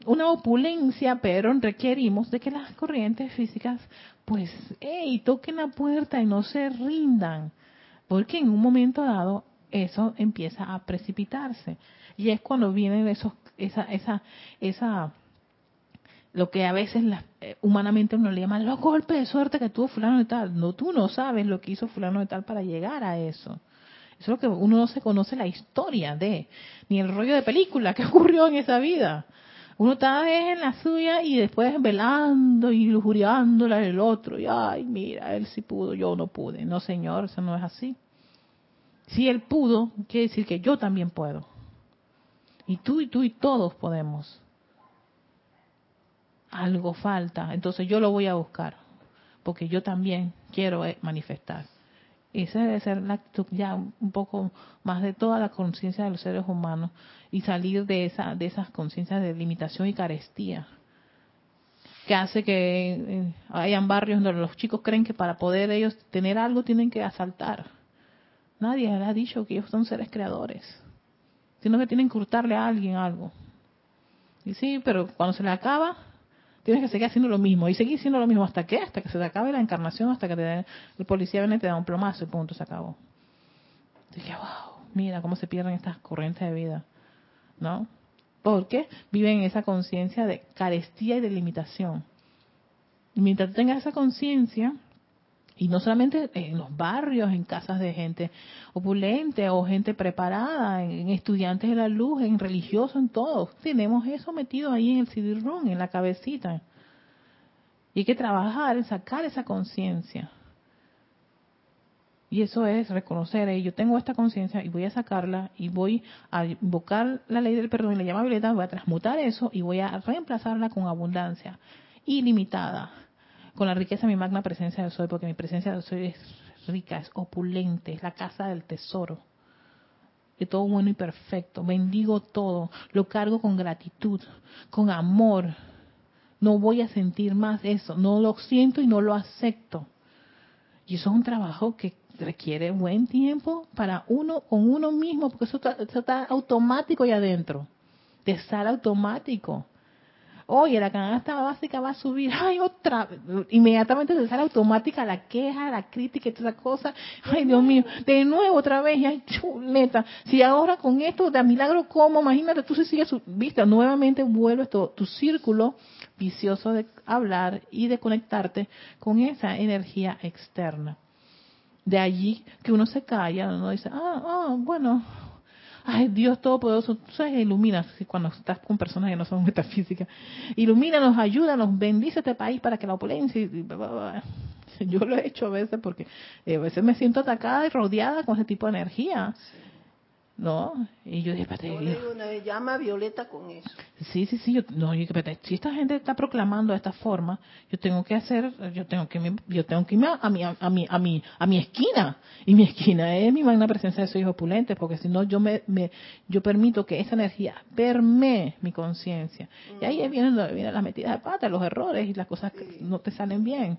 una opulencia, pero requerimos de que las corrientes físicas, pues, hey, toquen la puerta y no se rindan. Porque en un momento dado eso empieza a precipitarse. Y es cuando vienen esos, esa, esa, esa, lo que a veces eh, humanamente uno le llama los golpes de suerte que tuvo fulano de tal. No, tú no sabes lo que hizo fulano de tal para llegar a eso. Eso es lo que uno no se conoce la historia de, ni el rollo de película que ocurrió en esa vida. Uno está en la suya y después velando y lujuriándola el otro. Y ay, mira, él sí pudo, yo no pude. No, señor, eso no es así. Si él pudo, quiere decir que yo también puedo. Y tú y tú y todos podemos. Algo falta, entonces yo lo voy a buscar, porque yo también quiero eh, manifestar. Esa debe ser la actitud ya un poco más de toda la conciencia de los seres humanos y salir de esa de esas conciencias de limitación y carestía que hace que eh, hayan barrios donde los chicos creen que para poder ellos tener algo tienen que asaltar. Nadie les ha dicho que ellos son seres creadores sino que tienen que hurtarle a alguien algo. Y sí, pero cuando se le acaba, tienes que seguir haciendo lo mismo. Y seguir haciendo lo mismo hasta que, hasta que se te acabe la encarnación, hasta que te, el policía viene y te da un plomazo y punto, se acabó. Dije, wow, mira cómo se pierden estas corrientes de vida. ¿No? Porque viven en esa conciencia de carestía y de limitación. Y mientras tengas esa conciencia, y no solamente en los barrios, en casas de gente opulente o gente preparada, en, estudiantes de la luz, en religiosos, en todos. Tenemos eso metido ahí en el cd en la cabecita. Y hay que trabajar en sacar esa conciencia. Y eso es reconocer, yo tengo esta conciencia y voy a sacarla y voy a invocar la ley del perdón y la llama violeta, voy a transmutar eso y voy a reemplazarla con abundancia ilimitada con la riqueza de mi magna presencia de soy, porque mi presencia de soy es rica, es opulente, es la casa del tesoro, de todo bueno y perfecto. Bendigo todo, lo cargo con gratitud, con amor. No voy a sentir más eso, no lo siento y no lo acepto. Y eso es un trabajo que requiere buen tiempo para uno con uno mismo, porque eso está, eso está automático ahí adentro, de estar automático oye, la canasta básica va a subir, ay, otra, inmediatamente se sale automática la queja, la crítica toda esa cosa, ay, Dios mío, de nuevo otra vez, ay, chuleta, si ahora con esto de milagro como, imagínate, tú si sigues, vista, nuevamente vuelves tu, tu círculo vicioso de hablar y de conectarte con esa energía externa. De allí que uno se calla, uno dice, ah, ah, bueno, ay Dios Todopoderoso, tú sabes, ilumina cuando estás con personas que no son metafísicas, ilumínanos, ayúdanos, bendice este país para que la opulencia, yo lo he hecho a veces porque eh, a veces me siento atacada y rodeada con ese tipo de energía. ¿No? Y yo dije, yo una llama violeta con eso. Sí, sí, sí, yo, no, yo, si esta gente está proclamando de esta forma, yo tengo que hacer, yo tengo que, yo tengo que irme a mi, a mi, a mi, a mi esquina, y mi esquina es mi magna presencia de soy opulentes, porque si no yo me, me, yo permito que esa energía permee mi conciencia. Y ahí vienen, vienen las metidas de pata, los errores y las cosas que no te salen bien,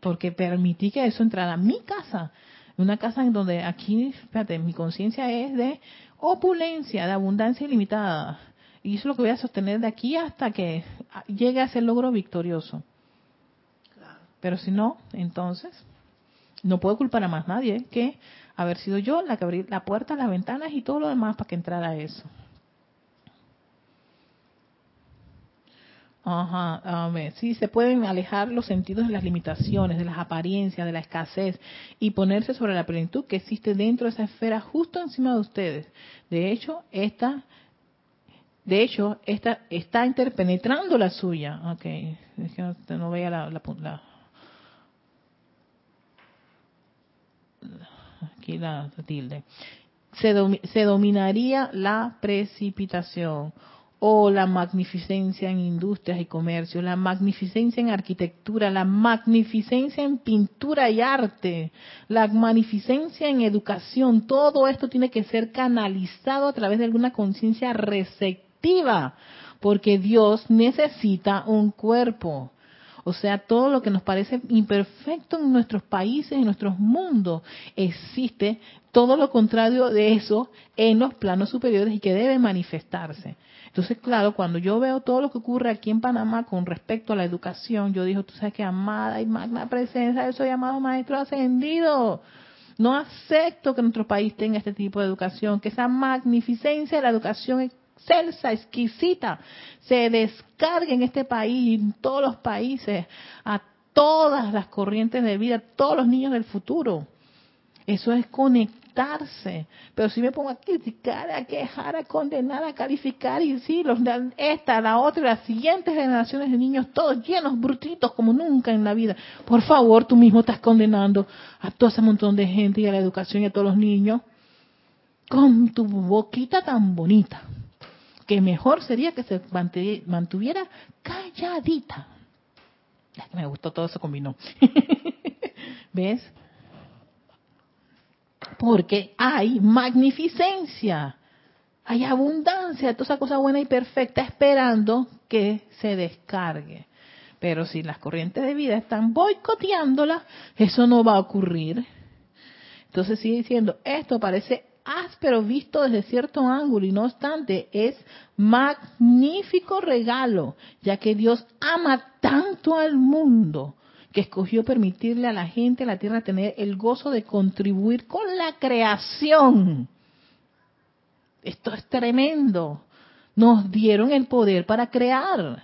porque permití que eso entrara a mi casa una casa en donde aquí, fíjate, mi conciencia es de opulencia, de abundancia ilimitada. Y eso es lo que voy a sostener de aquí hasta que llegue a ser logro victorioso. Pero si no, entonces no puedo culpar a más nadie que haber sido yo la que abrí la puerta, las ventanas y todo lo demás para que entrara eso. Ajá, ver, Sí, se pueden alejar los sentidos de las limitaciones, de las apariencias, de la escasez y ponerse sobre la plenitud que existe dentro de esa esfera justo encima de ustedes. De hecho, esta De hecho, esta está interpenetrando la suya. Ok, es que no, vea la, la, aquí la tilde. Se, se dominaría la precipitación o la magnificencia en industrias y comercio, la magnificencia en arquitectura, la magnificencia en pintura y arte, la magnificencia en educación, todo esto tiene que ser canalizado a través de alguna conciencia receptiva, porque Dios necesita un cuerpo. O sea, todo lo que nos parece imperfecto en nuestros países, en nuestros mundos, existe todo lo contrario de eso en los planos superiores y que debe manifestarse. Entonces, claro, cuando yo veo todo lo que ocurre aquí en Panamá con respecto a la educación, yo digo, tú sabes que amada y magna presencia, yo soy amado maestro ascendido. No acepto que nuestro país tenga este tipo de educación, que esa magnificencia de la educación excelsa, exquisita, se descargue en este país en todos los países, a todas las corrientes de vida, a todos los niños del futuro. Eso es conectar pero si me pongo a criticar, a quejar, a condenar, a calificar, y sí, los, esta, la otra, las siguientes generaciones de niños, todos llenos, brutitos, como nunca en la vida. Por favor, tú mismo estás condenando a todo ese montón de gente y a la educación y a todos los niños con tu boquita tan bonita. Que mejor sería que se mantuviera calladita. Me gustó todo eso combinó. ¿Ves? Porque hay magnificencia, hay abundancia, toda esa cosa buena y perfecta esperando que se descargue. Pero si las corrientes de vida están boicoteándola, eso no va a ocurrir. Entonces sigue diciendo, esto parece áspero visto desde cierto ángulo y no obstante es magnífico regalo, ya que Dios ama tanto al mundo que escogió permitirle a la gente, a la tierra, tener el gozo de contribuir con la creación. Esto es tremendo. Nos dieron el poder para crear.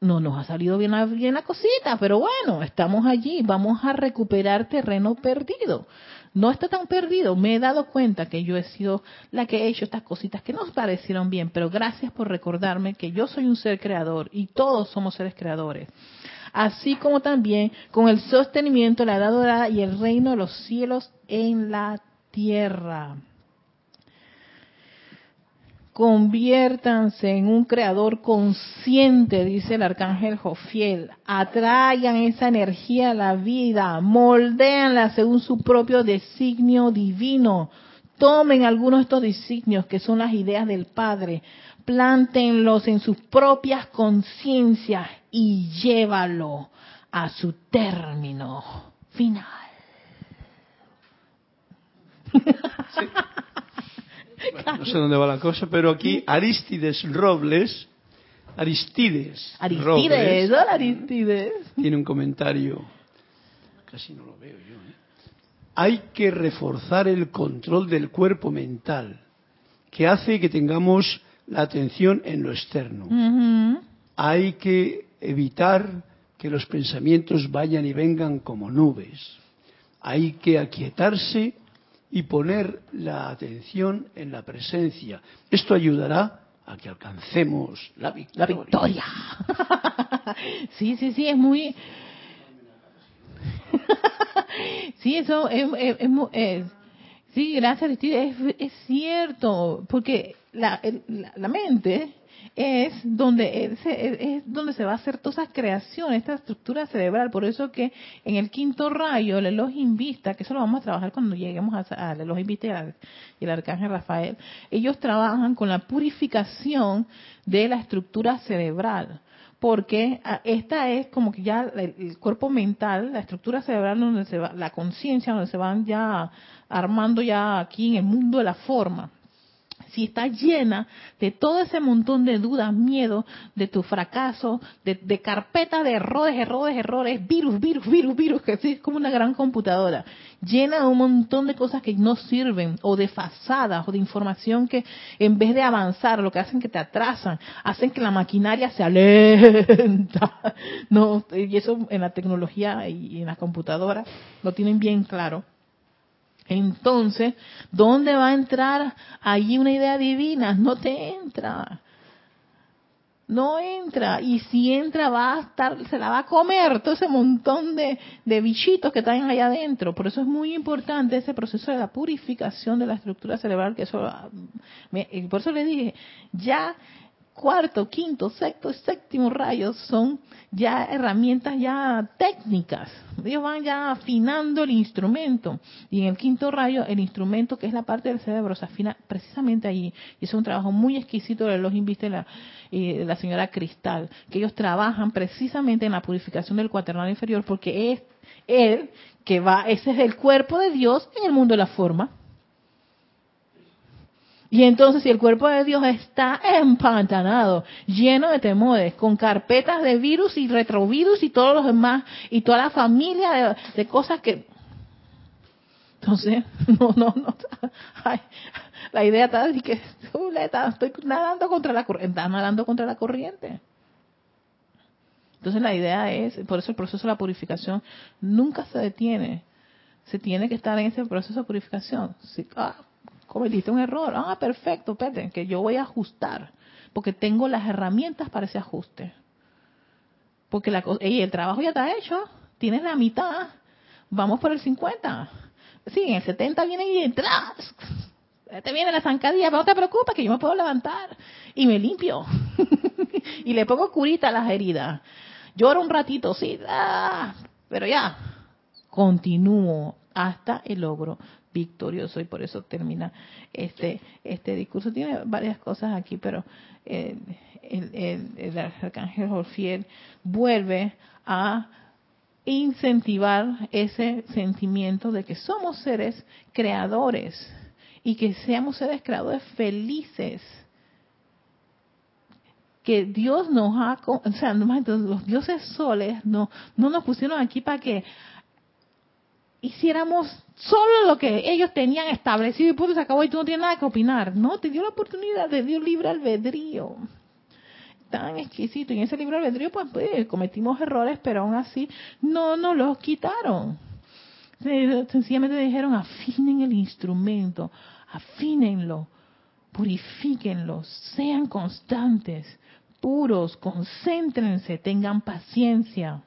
No nos ha salido bien la, bien la cosita, pero bueno, estamos allí, vamos a recuperar terreno perdido. No está tan perdido, me he dado cuenta que yo he sido la que he hecho estas cositas que nos parecieron bien, pero gracias por recordarme que yo soy un ser creador y todos somos seres creadores así como también con el sostenimiento, la edad dorada y el reino de los cielos en la tierra. Conviértanse en un creador consciente, dice el arcángel Jofiel. Atraigan esa energía a la vida, moldéanla según su propio designio divino. Tomen algunos de estos designios que son las ideas del Padre, plántenlos en sus propias conciencias y llévalo a su término final. no sé dónde va la cosa, pero aquí Aristides Robles, Aristides, Aristides, Aristides. tiene un comentario, casi no lo veo yo. ¿eh? Hay que reforzar el control del cuerpo mental, que hace que tengamos la atención en lo externo. Hay que evitar que los pensamientos vayan y vengan como nubes. Hay que aquietarse y poner la atención en la presencia. Esto ayudará a que alcancemos la victoria. La sí, sí, sí, es muy... sí, eso es, sí, gracias, es, es cierto, porque la, la, mente es donde es, donde se va a hacer todas esas creaciones, esta estructura cerebral. Por eso que en el quinto rayo, el Elohim Vista, que eso lo vamos a trabajar cuando lleguemos al Elohim Vista y, el Arcángel Rafael, ellos trabajan con la purificación de la estructura cerebral porque ah, esta es como que ya el cuerpo mental, la estructura cerebral donde se va, la conciencia donde se van ya armando ya aquí en el mundo de la forma si está llena de todo ese montón de dudas, miedo, de tu fracaso, de, carpeta de errores, errores, errores, virus, virus, virus, virus, que es como una gran computadora, llena de un montón de cosas que no sirven, o de fasadas, o de información que en vez de avanzar, lo que hacen que te atrasan, hacen que la maquinaria se alenta. No, y eso en la tecnología y en la computadora lo tienen bien claro Entonces, ¿dónde va a entrar allí una idea divina? No te entra. No entra. Y si entra, va a estar, se la va a comer todo ese montón de, de bichitos que están allá adentro. Por eso es muy importante ese proceso de la purificación de la estructura cerebral, que eso, por eso le dije, ya cuarto, quinto, sexto, séptimo rayos son ya herramientas ya técnicas. Ellos van ya afinando el instrumento. Y en el quinto rayo, el instrumento que es la parte del cerebro se afina precisamente allí. Y es un trabajo muy exquisito de los inviste la, la señora Cristal, que ellos trabajan precisamente en la purificación del cuaternario inferior porque es él que va, ese es el cuerpo de Dios en el mundo de la forma. Y entonces si el cuerpo de Dios está empantanado, lleno de temores, con carpetas de virus y retrovirus y todos los demás, y toda la familia de, cosas que... Entonces, no, no, no. la idea está así que estoy nadando contra la corriente, nadando contra la corriente. Entonces la idea es, por eso el proceso de la purificación nunca se detiene. Se tiene que estar en ese proceso de purificación. Ah, cometiste un error. Ah, perfecto, espérate, que yo voy a ajustar, porque tengo las herramientas para ese ajuste. Porque la, el trabajo ya está hecho, tienes la mitad, vamos por el 50. Sí, en el 70 viene y detrás. Te viene la zancadilla, no te preocupes que yo me puedo levantar y me limpio. y le pongo curita a las heridas. Lloro un ratito, sí, ah, pero ya, continúo hasta el logro victorioso y por eso termina este este discurso. Tiene varias cosas aquí, pero el, el, el, arcángel Orfiel vuelve a incentivar ese sentimiento de que somos seres creadores y que seamos seres creadores felices que Dios nos ha, o sea, los dioses soles no, no nos pusieron aquí para que hiciéramos solo lo que ellos tenían establecido y punto se acabó y tú no tienes nada que opinar. No, te dio la oportunidad, de dio libre albedrío. Tan exquisito. Y en ese libre albedrío, pues, pues cometimos errores, pero aún así no nos los quitaron. Sencillamente dijeron, afinen el instrumento, afínenlo, purifíquenlo, sean constantes, puros, concéntrense, tengan paciencia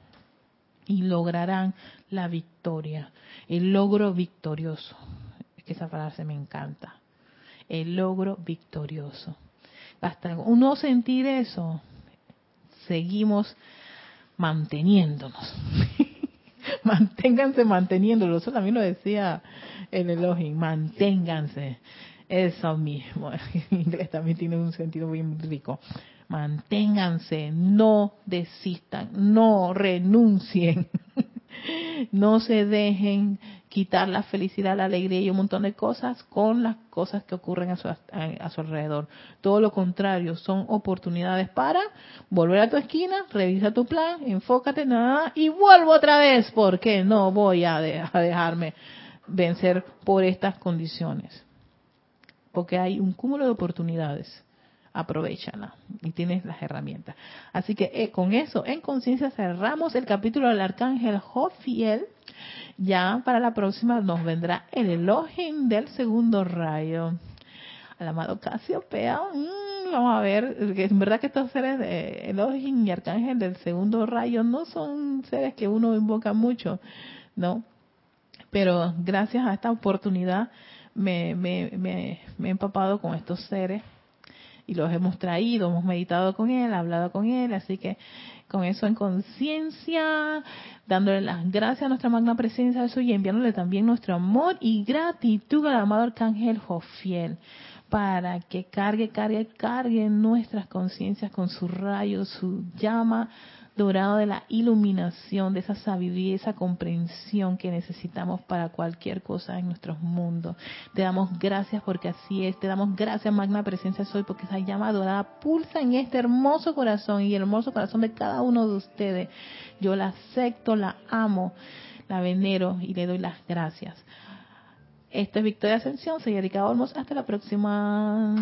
y lograrán la victoria, el logro victorioso. Es que esa frase me encanta. El logro victorioso. Hasta uno sentir eso, seguimos manteniéndonos. manténganse manteniéndolo. Eso también lo decía el Elohim. Manténganse. Eso mismo. En inglés también tiene un sentido muy rico manténganse, no desistan, no renuncien, no se dejen quitar la felicidad, la alegría y un montón de cosas con las cosas que ocurren a su, a, su alrededor. Todo lo contrario, son oportunidades para volver a tu esquina, revisa tu plan, enfócate nada y vuelvo otra vez porque no voy a dejarme vencer por estas condiciones. Porque hay un cúmulo de oportunidades aprovechala y tienes las herramientas. Así que eh, con eso en conciencia cerramos el capítulo del arcángel Jofiel. Ya para la próxima nos vendrá el Elohim del segundo rayo. Al amado Casiopea, mmm, vamos a ver, es verdad que estos seres de Elohim y Arcángel del segundo rayo no son seres que uno invoca mucho, ¿no? Pero gracias a esta oportunidad me, me, me, me he empapado con estos seres y los hemos traído, hemos meditado con él, hablado con él, así que con eso en conciencia, dándole las gracias a nuestra magna presencia de eso y enviándole también nuestro amor y gratitud al amado arcángel Jofiel para que cargue, cargue, cargue nuestras conciencias con su rayo, su llama dorado de la iluminación, de esa sabiduría, esa comprensión que necesitamos para cualquier cosa en nuestros mundos. Te damos gracias porque así es, te damos gracias Magna Presencia Soy porque esa llama dorada pulsa en este hermoso corazón y el hermoso corazón de cada uno de ustedes. Yo la acepto, la amo, la venero y le doy las gracias. Esto es Victoria Ascensión, soy Erika Olmos, hasta la próxima.